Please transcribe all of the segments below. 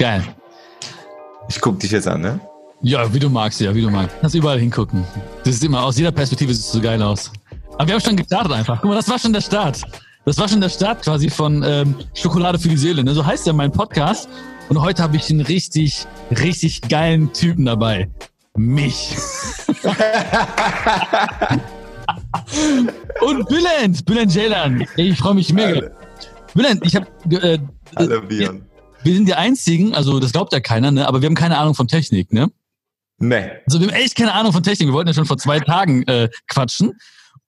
Geil. Ich guck dich jetzt an, ne? Ja, wie du magst, ja, wie du magst. Kannst überall hingucken. Das ist immer, aus jeder Perspektive sieht es so geil aus. Aber wir haben schon gestartet einfach. Guck mal, das war schon der Start. Das war schon der Start quasi von ähm, Schokolade für die Seele. Ne? So heißt ja mein Podcast. Und heute habe ich einen richtig, richtig geilen Typen dabei. Mich. Und Bülent, Bülent Ceylan. Ich freue mich mega. Bülent, ich habe... Äh, Hallo, Björn. Wir sind die Einzigen, also das glaubt ja keiner, ne? aber wir haben keine Ahnung von Technik, ne? Nee. Also wir haben echt keine Ahnung von Technik. Wir wollten ja schon vor zwei Tagen äh, quatschen.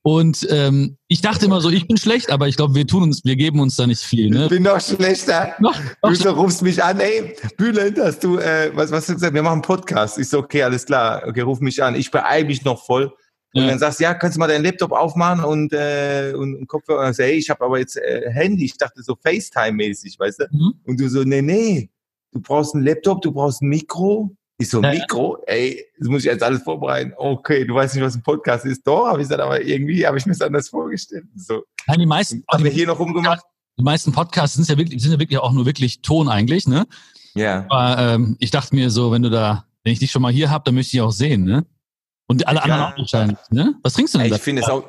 Und ähm, ich dachte immer so, ich bin schlecht, aber ich glaube, wir tun uns, wir geben uns da nicht viel. Ne? Ich bin noch schlechter. Noch, noch du so rufst mich an, ey, Bülent, hast du, äh, was, was hast du gesagt? Wir machen einen Podcast. Ich so, okay, alles klar. Okay, ruf mich an. Ich beeil mich noch voll. Und Ja. dann sagst du, ja, kannst du mal deinen Laptop aufmachen und, äh, und, und Kopfhörer. Und ich so, hey, ich habe aber jetzt äh, Handy. Ich dachte so FaceTime-mäßig, weißt du? Mhm. Und du so, nee, nee, du brauchst ein Laptop, du brauchst ein Mikro. Ich so, Ja. Mikro? Ey, das muss ich jetzt alles vorbereiten. Okay, du weißt nicht, was ein Podcast ist. Doch, habe ich gesagt, aber irgendwie habe ich mir das anders vorgestellt. So, Nein, die meisten, haben wir hier noch rumgemacht? die meisten Podcasts sind ja wirklich, sind ja wirklich auch nur wirklich Ton eigentlich, ne? Ja. Aber ähm, ich dachte mir so, wenn du da, wenn ich dich schon mal hier hab, dann möchte ich auch sehen, ne? Und alle Ja. anderen auch wahrscheinlich, ne? Was trinkst du denn ich finde es auch,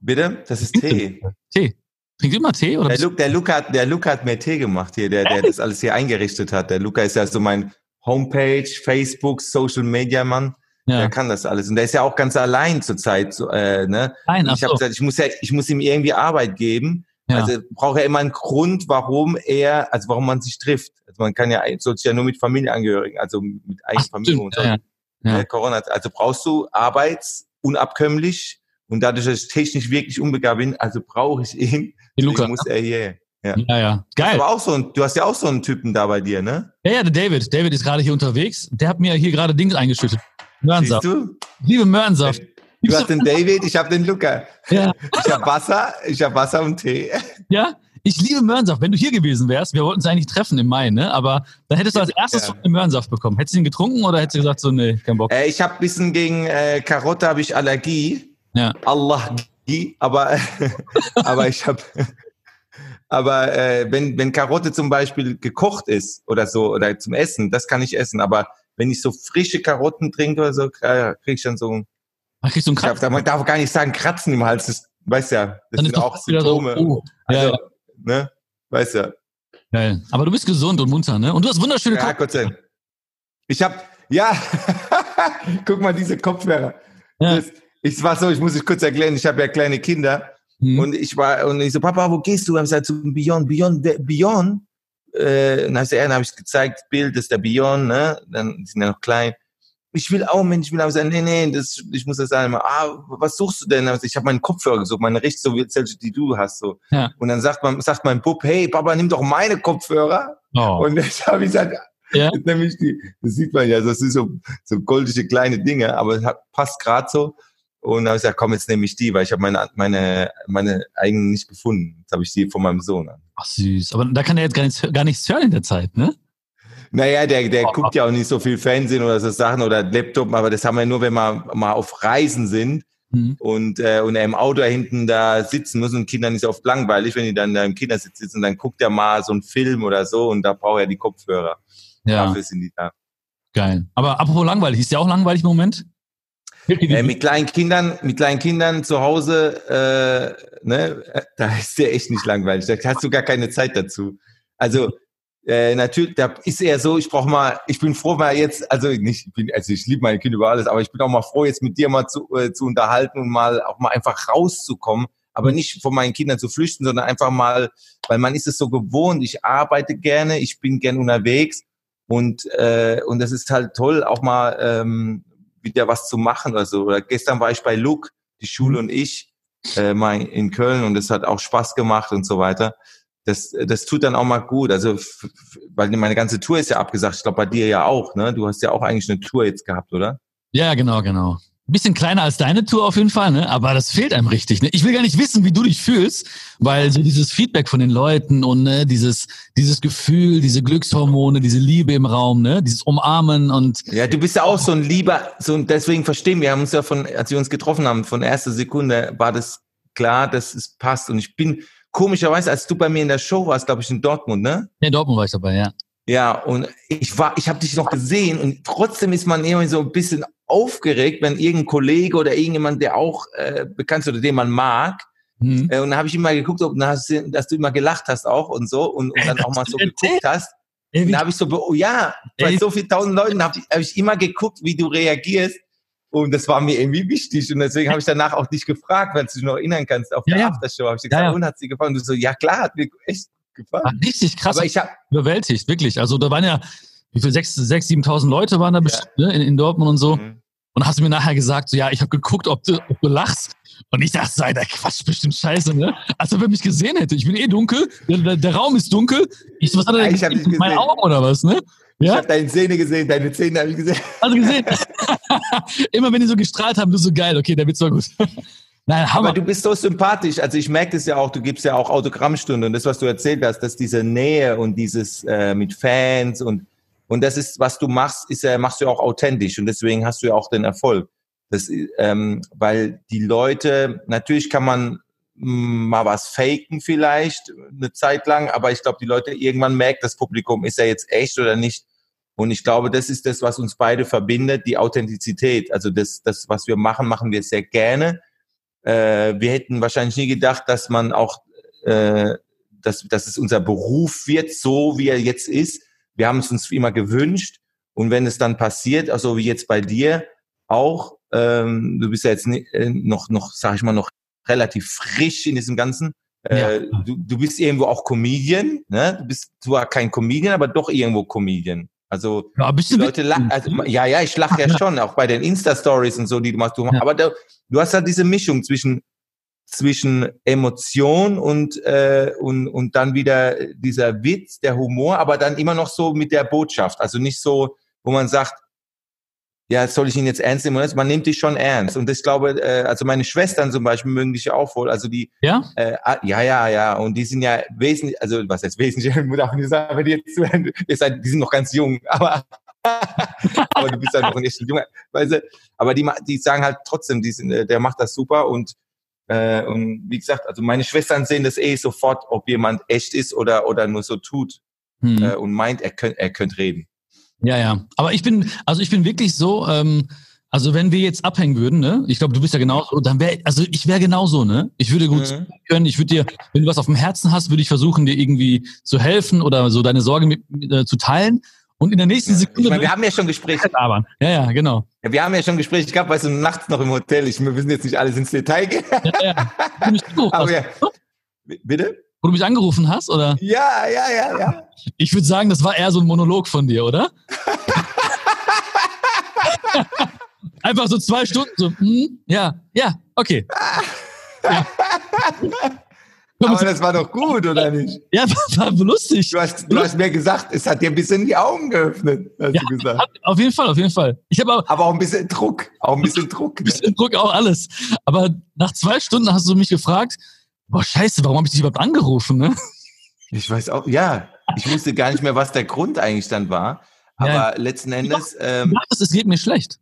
bitte? Das ist Tee. Tee. Trinkst du immer Tee oder? Der, Luke, der, Luca, hat- der Luca hat mir Tee gemacht hier, der, der das alles hier eingerichtet hat. Der Luca ist ja so mein Homepage, Facebook, Social Media Mann. Der ja. kann das alles. Und der ist ja auch ganz allein zurzeit. So, äh, ne? Nein, Ich habe so. gesagt, ich muss ja, ich muss ihm irgendwie Arbeit geben. Ja. Also braucht er immer einen Grund, warum er, also warum man sich trifft. Also man kann ja, soll sich ja nur mit Familienangehörigen, also mit Ach, eigener Familie stimmt, und so. ja, ja. Äh, Corona, also brauchst du arbeitsunabkömmlich und dadurch, dass ich technisch wirklich unbegabt bin, also brauche ich ihn. Die Luca. Muss er hier. Ja. Ja, ja. Geil. Aber auch so ein, du hast ja auch so einen Typen da bei dir, ne? Ja, ja, der David. David ist gerade hier unterwegs. Der hat mir hier gerade Dings eingeschüttet. Siehst Möhrensaft. du? Liebe Möhrensaft. Du hast den David, ich habe den Luca. Ja, Ich habe Wasser, ich habe Wasser und Tee. ja. Ich liebe Möhrensaft. Wenn du hier gewesen wärst, wir wollten uns eigentlich treffen im Mai, ne? Aber dann hättest du als erstes Ja. einen Möhrensaft bekommen. Hättest du ihn getrunken oder hättest du gesagt, so, nee, kein Bock? Äh, ich habe bisschen gegen äh, Karotte habe ich Allergie. Ja. Allah, aber aber ich habe aber äh, wenn wenn Karotte zum Beispiel gekocht ist oder so oder zum Essen, das kann ich essen. Aber wenn ich so frische Karotten trinke oder so, äh, krieg ich dann so ein Ach, kriegst du einen Ich darf, man darf gar nicht sagen Kratzen im Hals. Das weißt ja, das Dann sind auch wieder so, Symptome. oh, ja, also, ja, ne, weißt ja. geil. Aber du bist gesund und munter, ne? Und du hast wunderschöne Ja, Kopf. Gott sei Dank. Ich habe, ja, guck mal diese Kopfhörer. Ja. Das, ich war so, ich muss es kurz erklären. Ich habe ja kleine Kinder Hm. und ich war und ich so, Papa, wo gehst du? Hab ich gesagt, zu Beyond, Beyond, Beyond. Äh, und dann hab ich habe ich gezeigt, Bild ist der Beyond, ne? Dann sind ja noch klein. Ich will auch, Mensch, ich will auch sagen, nee, nee, das, ich muss das sagen. Ah, was suchst du denn? Also ich habe meinen Kopfhörer gesucht, meine richtig so wie die du hast, so. Ja. Und dann sagt man, sagt mein Bub, hey, Papa, nimm doch meine Kopfhörer. Oh. Und jetzt habe ich gesagt, Ja. das, nämlich die, das sieht man ja, das sind so, so goldige kleine Dinge, aber es hat, passt gerade so. Und dann habe ich gesagt, komm, jetzt nehme ich die, weil ich habe meine, meine, meine eigenen nicht gefunden. Jetzt habe ich die von meinem Sohn an. Ach, süß. Aber da kann er jetzt gar nichts, gar nichts hören in der Zeit, ne? Naja, der, der Oh. guckt ja auch nicht so viel Fernsehen oder so Sachen oder Laptop, aber das haben wir nur, wenn wir mal auf Reisen sind Hm. und, äh, und er im Auto hinten da sitzen muss und Kindern ist oft langweilig, wenn die dann da im Kindersitz sitzen, dann guckt er mal so einen Film oder so und da braucht er die Kopfhörer. Ja, Dafür sind die da. geil. Aber apropos langweilig, ist ja auch langweilig im Moment? Äh, mit kleinen Kindern, mit kleinen Kindern zu Hause, äh, ne, äh, da ist der echt nicht langweilig. Da hast du gar keine Zeit dazu. Also äh, natürlich, da ist eher so, ich brauche mal, ich bin froh, mal jetzt, also nicht, ich bin, also ich liebe meine Kinder über alles, aber ich bin auch mal froh, jetzt mit dir mal zu, äh, zu unterhalten und mal auch mal einfach rauszukommen, aber nicht von meinen Kindern zu flüchten, sondern einfach mal, weil man ist es so gewohnt, ich arbeite gerne, ich bin gern unterwegs und äh, und das ist halt toll, auch mal ähm, wieder was zu machen oder so. Oder gestern war ich bei Luke, die Schule und ich, äh, mal in Köln und es hat auch Spaß gemacht und so weiter. Das, das tut dann auch mal gut. Also, weil meine ganze Tour ist ja abgesagt. Ich glaube, bei dir ja auch, ne? Du hast ja auch eigentlich eine Tour jetzt gehabt, oder? Ja, genau, genau. Ein bisschen kleiner als deine Tour auf jeden Fall, ne? Aber das fehlt einem richtig. Ne? Ich will gar nicht wissen, wie du dich fühlst, weil so dieses Feedback von den Leuten und ne, dieses, dieses Gefühl, diese Glückshormone, diese Liebe im Raum, ne, dieses Umarmen und Ja, du bist ja auch so ein lieber, so ein, deswegen verstehen wir, haben uns ja von, als wir uns getroffen haben, von erster Sekunde war das klar, dass es passt. Und ich bin komischerweise, als du bei mir in der Show warst, glaube ich, in Dortmund, ne? ja, in Dortmund war ich dabei, ja. Ja, und ich war, ich habe dich noch gesehen und trotzdem ist man immer so ein bisschen aufgeregt, wenn irgendein Kollege oder irgendjemand, der auch äh, bekannt ist oder den man mag, mhm. äh, und dann habe ich immer geguckt, ob dass, dass du immer gelacht hast auch und so und, und dann auch mal so geguckt hast. Ey, dann habe ich so, oh ja, bei ey. so vielen tausend Leuten habe hab ich immer geguckt, wie du reagierst. Und das war mir irgendwie wichtig. Und deswegen habe ich danach auch dich gefragt, wenn du dich noch erinnern kannst, auf der ja, Aftershow. Habe ich gesagt, ja, ja. und hat sie gefallen? Und du so, ja klar, hat mir echt gefallen. Ach, richtig krass. Aber ich hab, überwältigt, wirklich. Also da waren ja, wie viel, sechs, sechs, siebentausend Leute waren da ja. bestimmt, ne, in, in Dortmund und so. Mhm. Und hast du mir nachher gesagt, so, ja, ich habe geguckt, ob du, ob du lachst. Und ich dachte, sei der Quatsch, bestimmt scheiße, ne? Als ob er mich gesehen hätte. Ich bin eh dunkel, der, der, der Raum ist dunkel. Ich, was hat er denn ich Meine Augen oder was, ne? Ja? Ich habe deine Zähne gesehen, deine Zähne habe ich gesehen. Also gesehen. Immer wenn die so gestrahlt haben, du so geil, okay, der wird so gut. Nein, Aber du bist so sympathisch. Also ich merke das ja auch, du gibst ja auch Autogrammstunde und das, was du erzählt hast, dass diese Nähe und dieses äh, mit Fans und und das ist, was du machst, ist ja, machst du auch authentisch und deswegen hast du ja auch den Erfolg. Das, ähm, weil die Leute, natürlich kann man mm, mal was faken vielleicht eine Zeit lang, aber ich glaube, die Leute irgendwann merkt das Publikum, ist er jetzt echt oder nicht. Und ich glaube, das ist das, was uns beide verbindet, die Authentizität. Also das, das was wir machen, machen wir sehr gerne. Äh, wir hätten wahrscheinlich nie gedacht, dass man auch, äh, dass, dass es unser Beruf wird, so wie er jetzt ist wir haben es uns immer gewünscht. Und wenn es dann passiert, also wie jetzt bei dir auch, ähm, du bist ja jetzt äh, noch, noch, sag ich mal, noch relativ frisch in diesem Ganzen. Äh, ja. du, du bist irgendwo auch Comedian, ne? Du bist zwar kein Comedian, aber doch irgendwo Comedian. Also ja, du Leute lachen, also, ja, ja, ich lache ja schon, auch bei den Insta-Stories und so, die du machst. Du, ja. Aber da, du hast halt diese Mischung zwischen zwischen Emotion und, äh, und, und dann wieder dieser Witz, der Humor, aber dann immer noch so mit der Botschaft. Also nicht so, wo man sagt, ja, soll ich ihn jetzt ernst nehmen? Man nimmt dich schon ernst. Und ich glaube, äh, also meine Schwestern zum Beispiel mögen dich ja auch wohl. Also die, ja, äh, ah, ja, ja, ja. Und die sind ja wesentlich, also was heißt wesentlich? Ich muss auch nicht sagen, wenn die jetzt zuhören, die sind noch ganz jung, aber aber du bist ja noch ein echt junger, weißt du, aber die, die sagen halt trotzdem, die sind, äh, der macht das super und äh, und wie gesagt, also meine Schwestern sehen das eh sofort, ob jemand echt ist oder, oder nur so tut hm. äh, und meint, er könnte er könnt reden. Ja, ja. Aber ich bin, also ich bin wirklich so, ähm, also wenn wir jetzt abhängen würden, ne, ich glaube, du bist ja genauso, dann wäre, also ich wäre genauso, ne? Ich würde gut mhm. können, ich würde dir, wenn du was auf dem Herzen hast, würde ich versuchen, dir irgendwie zu helfen oder so deine Sorge mit, äh, zu teilen. Und in der nächsten Sekunde. Ich meine, wir haben ja schon Gespräche. Ja, ja, genau. Ja, wir haben ja schon Gespräche gehabt, weißt du, nachts noch im Hotel. Ich, wir müssen jetzt nicht alles ins Detail gehen. Ja, ja. Du mich Aber ja. Bitte? Wo du mich angerufen hast, oder? Ja, ja, ja, ja. Ich würde sagen, das war eher so ein Monolog von dir, oder? Einfach so zwei Stunden, so, hm, ja, ja, okay. Ja. Aber das war doch gut, oder nicht? Ja, war, war lustig. Du hast, du hast mir gesagt, es hat dir ein bisschen die Augen geöffnet, hast ja, du gesagt. Auf jeden Fall, auf jeden Fall. Ich aber, aber auch ein bisschen Druck. Auch ein bisschen Druck. Ein bisschen Druck, auch alles. Aber nach zwei Stunden hast du mich gefragt, boah, scheiße, warum habe ich dich überhaupt angerufen, ne? Ich weiß auch, ja. Ich wusste gar nicht mehr, was der Grund eigentlich dann war. Aber ja. letzten Endes. Ähm, du dachtest, es geht mir schlecht.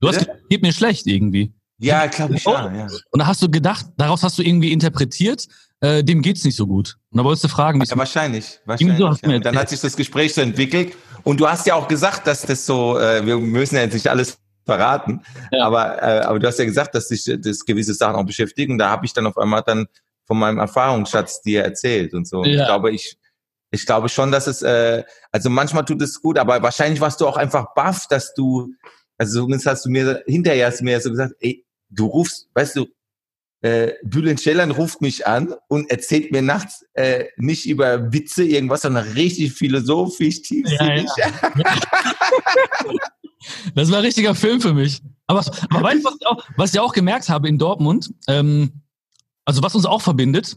Du hast gesagt, es geht mir schlecht irgendwie. Ja, glaube ich, ja, ja. Und da hast du gedacht, daraus hast du irgendwie interpretiert, äh, dem geht's nicht so gut. Und da wolltest du fragen, wie Ja, wahrscheinlich. wahrscheinlich so ja. Dann hat sich das Gespräch so entwickelt. Und du hast ja auch gesagt, dass das so, äh, wir müssen ja jetzt nicht alles verraten, ja. aber, äh, aber du hast ja gesagt, dass sich das gewisse Sachen auch beschäftigen. Da habe ich dann auf einmal dann von meinem Erfahrungsschatz dir erzählt und so. Ja. Ich glaube, ich, ich glaube schon, dass es, äh, also manchmal tut es gut, aber wahrscheinlich warst du auch einfach baff, dass du, also zumindest hast du mir hinterher hast du mir so gesagt, ey, du rufst, weißt du, äh, Bülent Ceylan ruft mich an und erzählt mir nachts äh, nicht über Witze irgendwas, sondern richtig philosophisch, tiefsinnig. Ja, ja. das war ein richtiger Film für mich. Aber, aber weißt du, was ich, auch, was ich auch gemerkt habe in Dortmund? Ähm, also was uns auch verbindet,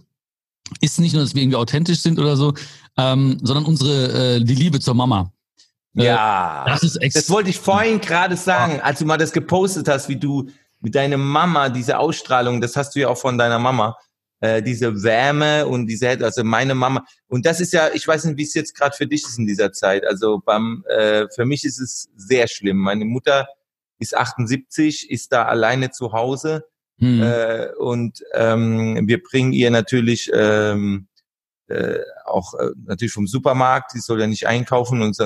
ist nicht nur, dass wir irgendwie authentisch sind oder so, ähm, sondern unsere äh, die Liebe zur Mama. Äh, ja, das ist Das wollte ich vorhin gerade sagen, als du mal das gepostet hast, wie du mit deiner Mama, diese Ausstrahlung, das hast du ja auch von deiner Mama, äh, diese Wärme und diese, also meine Mama. Und das ist ja, ich weiß nicht, wie es jetzt gerade für dich ist in dieser Zeit. Also beim, äh, für mich ist es sehr schlimm. Meine Mutter ist 78, ist da alleine zu Hause. Hm. Äh, und ähm, wir bringen ihr natürlich ähm, äh, auch äh, natürlich vom Supermarkt, die soll ja nicht einkaufen und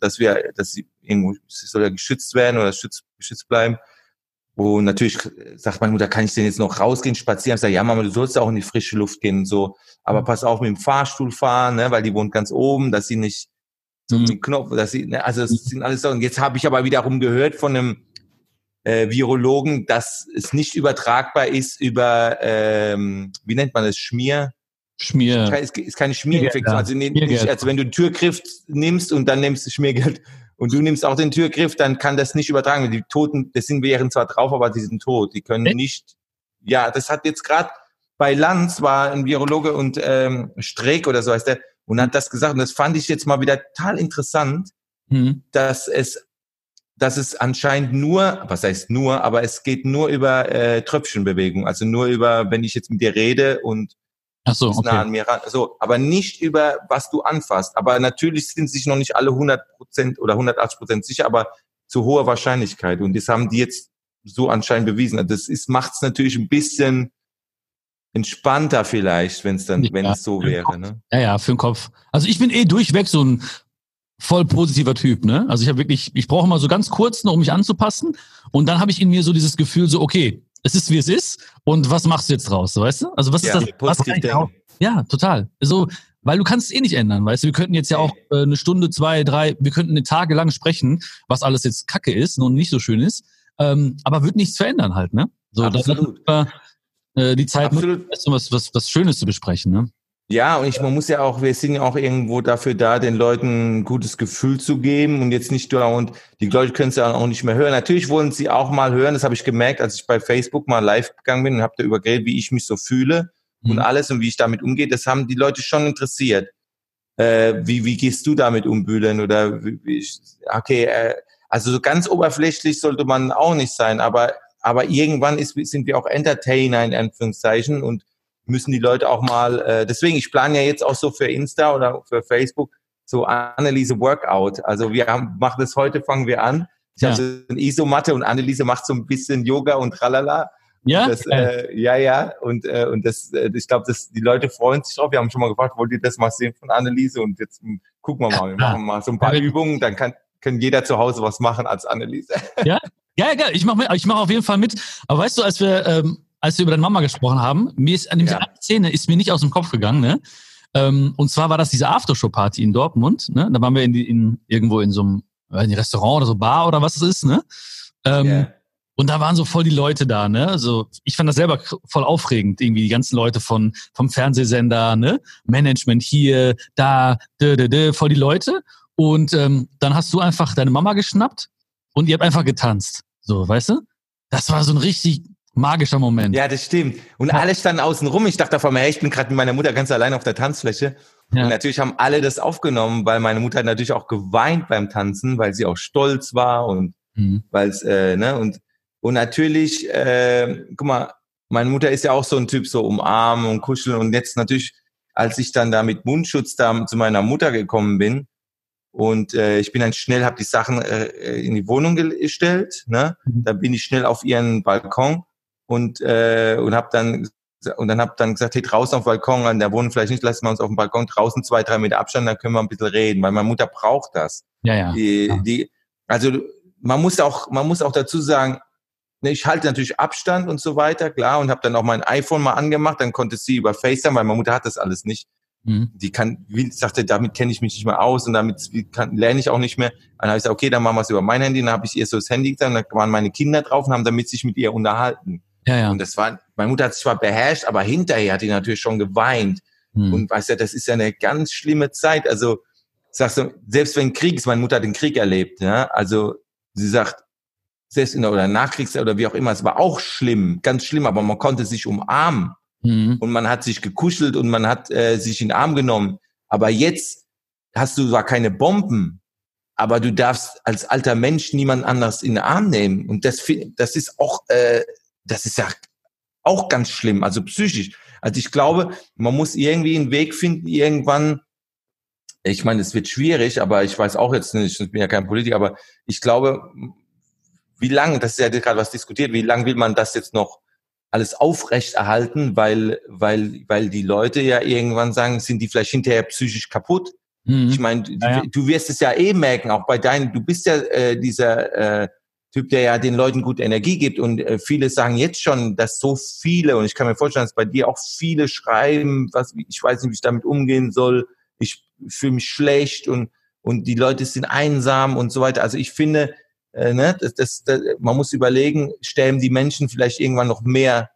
dass wir, dass sie irgendwo, sie soll ja geschützt werden oder schützt, geschützt bleiben. Und natürlich sagt meine Mutter, kann ich denn jetzt noch rausgehen, spazieren? Ich sage, ja, Mama, du sollst auch in die frische Luft gehen und so. Aber mhm. pass auf mit dem Fahrstuhl fahren, ne, weil die wohnt ganz oben, dass sie nicht so mhm. den Knopf, dass sie, ne, also es sind alles so. Und jetzt habe ich aber wiederum gehört von einem äh, Virologen, dass es nicht übertragbar ist über, ähm, wie nennt man das, Schmier? Schmier. Es ist keine Schmierinfektion. Also, nicht, also wenn du einen Türgriff nimmst und dann nimmst du Schmiergeld und du nimmst auch den Türgriff, dann kann das nicht übertragen. Die Toten, das sind wären zwar drauf, aber die sind tot. Die können nicht. Ja, das hat jetzt gerade bei Lanz war ein Virologe und ähm, Streeck oder so heißt der und hat das gesagt und das fand ich jetzt mal wieder total interessant, mhm. dass es dass es anscheinend nur, was heißt nur, aber es geht nur über äh, Tröpfchenbewegung, also nur über, wenn ich jetzt mit dir rede und Ach so, okay. nah an mir ran. So, aber nicht über was du anfasst. Aber natürlich sind sich noch nicht alle 100 Prozent oder 180 Prozent sicher, aber zu hoher Wahrscheinlichkeit. Und das haben die jetzt so anscheinend bewiesen. Also das ist macht es natürlich ein bisschen entspannter vielleicht, wenn es dann, ja, wenn es so wäre. Ne? Ja, ja, für den Kopf. Also ich bin eh durchweg so ein voll positiver Typ, ne? Also ich habe wirklich, ich brauche mal so ganz kurz, nur um mich anzupassen. Und dann habe ich in mir so dieses Gefühl, so okay, es ist wie es ist und was machst du jetzt draus, weißt du? Also was ja, ist das? Was auch, ja, total. So, weil du kannst es eh nicht ändern, weißt du? Wir könnten jetzt ja auch äh, eine Stunde, zwei, drei, wir könnten eine Tage lang sprechen, was alles jetzt Kacke ist und nicht so schön ist, ähm, aber wird nichts verändern halt, ne? So, Absolut. das ist, äh, die Zeit, Absolut. was, was, was Schönes zu besprechen, ne? Ja, und ich, man muss ja auch, wir sind ja auch irgendwo dafür da, den Leuten ein gutes Gefühl zu geben und jetzt nicht nur, und die Leute können es ja auch nicht mehr hören. Natürlich wollen sie auch mal hören, das habe ich gemerkt, als ich bei Facebook mal live gegangen bin und habe da übergeredet, wie ich mich so fühle mhm. und alles und wie ich damit umgehe. Das haben die Leute schon interessiert. Äh, wie, wie gehst du damit um, Bühlen? Oder wie, wie, okay, äh, also so ganz oberflächlich sollte man auch nicht sein, aber, aber irgendwann ist, sind wir auch Entertainer in Anführungszeichen und müssen die Leute auch mal, äh, deswegen, ich plane ja jetzt auch so für Insta oder für Facebook so Anneliese Workout. Also wir haben, machen das heute, fangen wir an. Ich ja. habe so eine Isomatte und Anneliese macht so ein bisschen Yoga und tralala. Ja, das, äh, ja, ja. Und, äh, und das, äh, ich glaube, die Leute freuen sich drauf. Wir haben schon mal gefragt, wollt ihr das mal sehen von Anneliese? Und jetzt hm, gucken wir mal. Wir machen mal so ein paar Übungen, dann kann, kann jeder zu Hause was machen als Anneliese. Ja, ja, ja, ich mache ich mach auf jeden Fall mit. Aber weißt du, als wir ähm, als wir über deine Mama gesprochen haben, mir ist an dem ja. Szene ist mir nicht aus dem Kopf gegangen, ne? Ähm, und zwar war das diese Aftershow-Party in Dortmund, ne? Da waren wir in, die, in irgendwo in so einem in Restaurant oder so Bar oder was es ist, ne? Ähm, yeah. Und da waren so voll die Leute da, ne? Also ich fand das selber voll aufregend, irgendwie die ganzen Leute von vom Fernsehsender, ne? Management hier, da, dö, dö, dö, voll die Leute. Und ähm, dann hast du einfach deine Mama geschnappt und ihr habt einfach getanzt, so, weißt du? Das war so ein richtig Magischer Moment. Ja, das stimmt. Und ja. alle standen außen rum. Ich dachte davon, hey, ich bin gerade mit meiner Mutter ganz allein auf der Tanzfläche. Ja. Und natürlich haben alle das aufgenommen, weil meine Mutter hat natürlich auch geweint beim Tanzen, weil sie auch stolz war und mhm. weil es, äh, ne, und, und natürlich, äh, guck mal, meine Mutter ist ja auch so ein Typ, so umarmen und kuscheln. Und jetzt natürlich, als ich dann da mit Mundschutz da zu meiner Mutter gekommen bin, und äh, ich bin dann schnell, habe die Sachen äh, in die Wohnung gestellt. Ne? Mhm. Dann bin ich schnell auf ihren Balkon und äh, und habe dann und dann habe dann gesagt, hey, draußen auf dem Balkon, an der Wohnung vielleicht nicht, lassen wir uns auf dem Balkon draußen zwei, drei Meter Abstand, dann können wir ein bisschen reden, weil meine Mutter braucht das. Ja, ja. Die, ja. die, also man muss auch, man muss auch dazu sagen, ne, ich halte natürlich Abstand und so weiter, klar, und habe dann auch mein iPhone mal angemacht, dann konnte sie über FaceTime, weil meine Mutter hat das alles nicht. Mhm. Die kann, wie sagte, damit kenne ich mich nicht mehr aus und damit kann, lerne ich auch nicht mehr. Dann habe ich gesagt, okay, dann machen wir es über mein Handy, dann habe ich ihr so das Handy gesagt, dann waren meine Kinder drauf und haben damit sich mit ihr unterhalten. Ja, ja. Und das war, meine Mutter hat sich zwar beherrscht, aber hinterher hat die natürlich schon geweint. Hm. Und weißt du, das ist ja eine ganz schlimme Zeit. Also, sagst du, selbst wenn Krieg ist, meine Mutter hat den Krieg erlebt, ja. Also, sie sagt, selbst in der oder Nachkriegszeit oder wie auch immer, es war auch schlimm, ganz schlimm, aber man konnte sich umarmen. Hm. Und man hat sich gekuschelt und man hat äh, sich in den Arm genommen. Aber jetzt hast du zwar keine Bomben, aber du darfst als alter Mensch niemand anders in den Arm nehmen. Und das, das ist auch äh, das ist ja auch ganz schlimm, also psychisch. Also ich glaube, man muss irgendwie einen Weg finden, irgendwann, ich meine, es wird schwierig, aber ich weiß auch jetzt nicht, ich bin ja kein Politiker, aber ich glaube, wie lange, das ist ja gerade was diskutiert, wie lange will man das jetzt noch alles aufrechterhalten, weil, weil, weil die Leute ja irgendwann sagen, sind die vielleicht hinterher psychisch kaputt. Mhm. Ich meine, ja, ja. du wirst es ja eh merken, auch bei deinen, du bist ja äh, dieser äh, Typ, der ja den Leuten gute Energie gibt und äh, viele sagen jetzt schon, dass so viele, und ich kann mir vorstellen, dass bei dir auch viele schreiben, was, ich weiß nicht, wie ich damit umgehen soll, ich fühle mich schlecht und, und die Leute sind einsam und so weiter. Also ich finde, äh, ne, das, das, das, man muss überlegen, stellen die Menschen vielleicht irgendwann noch mehr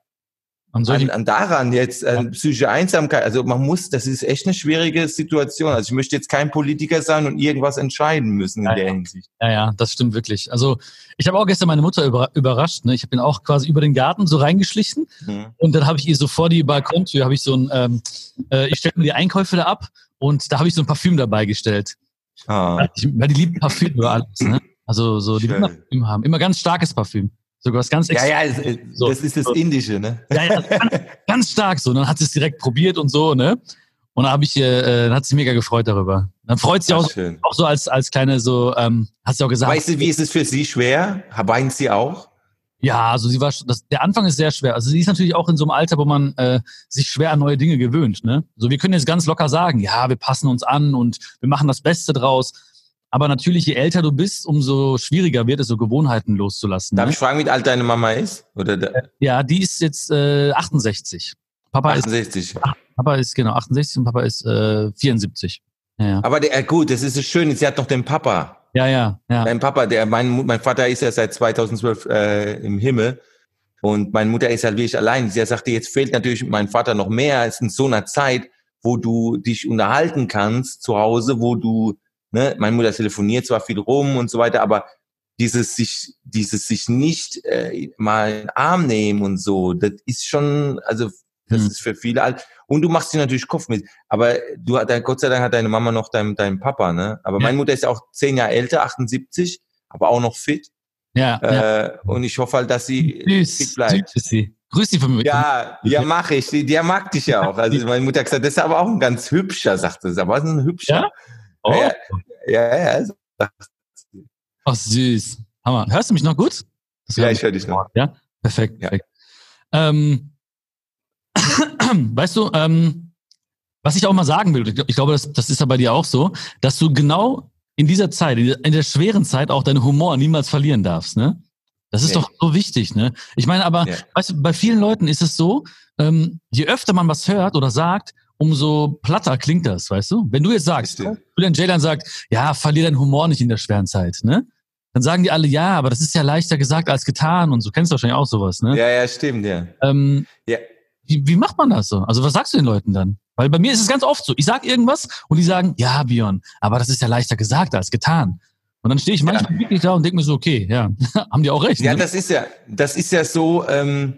an, an daran jetzt äh, psychische Einsamkeit. Also man muss, das ist echt eine schwierige Situation. Also ich möchte jetzt kein Politiker sein und irgendwas entscheiden müssen in ja, der Hinsicht. Ja, ja, das stimmt wirklich. Also ich habe auch gestern meine Mutter über, überrascht. Ne? Ich habe ihn auch quasi über den Garten so reingeschlichen mhm. und dann habe ich ihr so vor die Balkontür habe ich so ein, ähm, äh, ich stelle mir die Einkäufe da ab und da habe ich so ein Parfüm dabei gestellt. Ah. Weil, die, weil die lieben Parfüm über alles. Ne? Also so, die immer Parfüm haben. Immer ganz starkes Parfüm. Sogar was ganz Ja, ja, es, so, das ist das Indische, ne? Ja, ja, ganz, ganz stark so. Und dann hat sie es direkt probiert und so, ne? Und dann habe ich, äh, dann hat sie mega gefreut darüber. Dann freut sie auch, auch so als, als kleine so, ähm, hat sie auch gesagt. Weißt du, wie ist es für sie schwer? Weint sie auch? Ja, also sie war, das, der Anfang ist sehr schwer. Also sie ist natürlich auch in so einem Alter, wo man äh, sich schwer an neue Dinge gewöhnt. Ne? So, wir können jetzt ganz locker sagen, ja, wir passen uns an und wir machen das Beste draus. Aber natürlich, je älter du bist, umso schwieriger wird es, so Gewohnheiten loszulassen. Darf ne? ich fragen, wie alt deine Mama ist? Oder ja, die ist jetzt äh, 68. Papa 68. Ist, Papa ist genau 68 und Papa ist äh, 74. Ja, ja. Aber der, gut, das ist schön. Sie hat doch den Papa. Ja, ja, ja. Mein Papa, der, mein, mein Vater ist ja seit 2012 äh, im Himmel und meine Mutter ist halt wirklich allein. Sie sagte, jetzt fehlt natürlich mein Vater noch mehr. Es ist in so einer Zeit, wo du dich unterhalten kannst zu Hause, wo du ne, meine Mutter telefoniert zwar viel rum und so weiter, aber dieses sich, dieses sich nicht äh, mal in den Arm nehmen und so, das ist schon, also das hm. ist für viele alt. Und du machst dir natürlich Kopf mit. Aber du hat Gott sei Dank hat deine Mama noch deinen, deinen Papa, ne? Aber ja. meine Mutter ist auch zehn Jahre älter, 78, aber auch noch fit. Ja. Äh, ja. Und ich hoffe halt, dass sie süß, fit bleibt. Süß sie. Grüß die von mir. Ja, ja, mach ich. Die, die mag dich ja auch. Also meine Mutter hat gesagt, das ist aber auch ein ganz hübscher, sagt sie. Aber was ist ein hübscher? Ja? Oh. Ja, ja, ja. Also. Ach, süß. Hammer. Hörst du mich noch gut? ja, ich höre dich noch. Ja, perfekt. perfekt. Ähm, weißt du, ähm, was ich auch mal sagen will, ich glaube, das, das ist ja bei dir auch so, dass du genau in dieser Zeit, in der schweren Zeit auch deinen Humor niemals verlieren darfst, ne? Das ist ja. doch so wichtig, ne? Ich meine aber, ja. weißt du, bei vielen Leuten ist es so, ähm, je öfter man was hört oder sagt, umso platter klingt das, weißt du? Wenn du jetzt sagst, Julian Jaylan sagt, ja, verlier deinen Humor nicht in der schweren Zeit, ne? Dann sagen die alle, ja, aber das ist ja leichter gesagt als getan und so. Kennst du wahrscheinlich auch sowas, ne? Ja, ja, stimmt, ja. Ähm, ja. Wie, wie macht man das so? Also was sagst du den Leuten dann? Weil bei mir ist es ganz oft so. Ich sag irgendwas und die sagen, ja, Björn, aber das ist ja leichter gesagt als getan. Und dann stehe ich manchmal ja. wirklich da und denke mir so, okay, ja, haben die auch recht. Ja, ne? das ist ja, das ist ja so, ähm,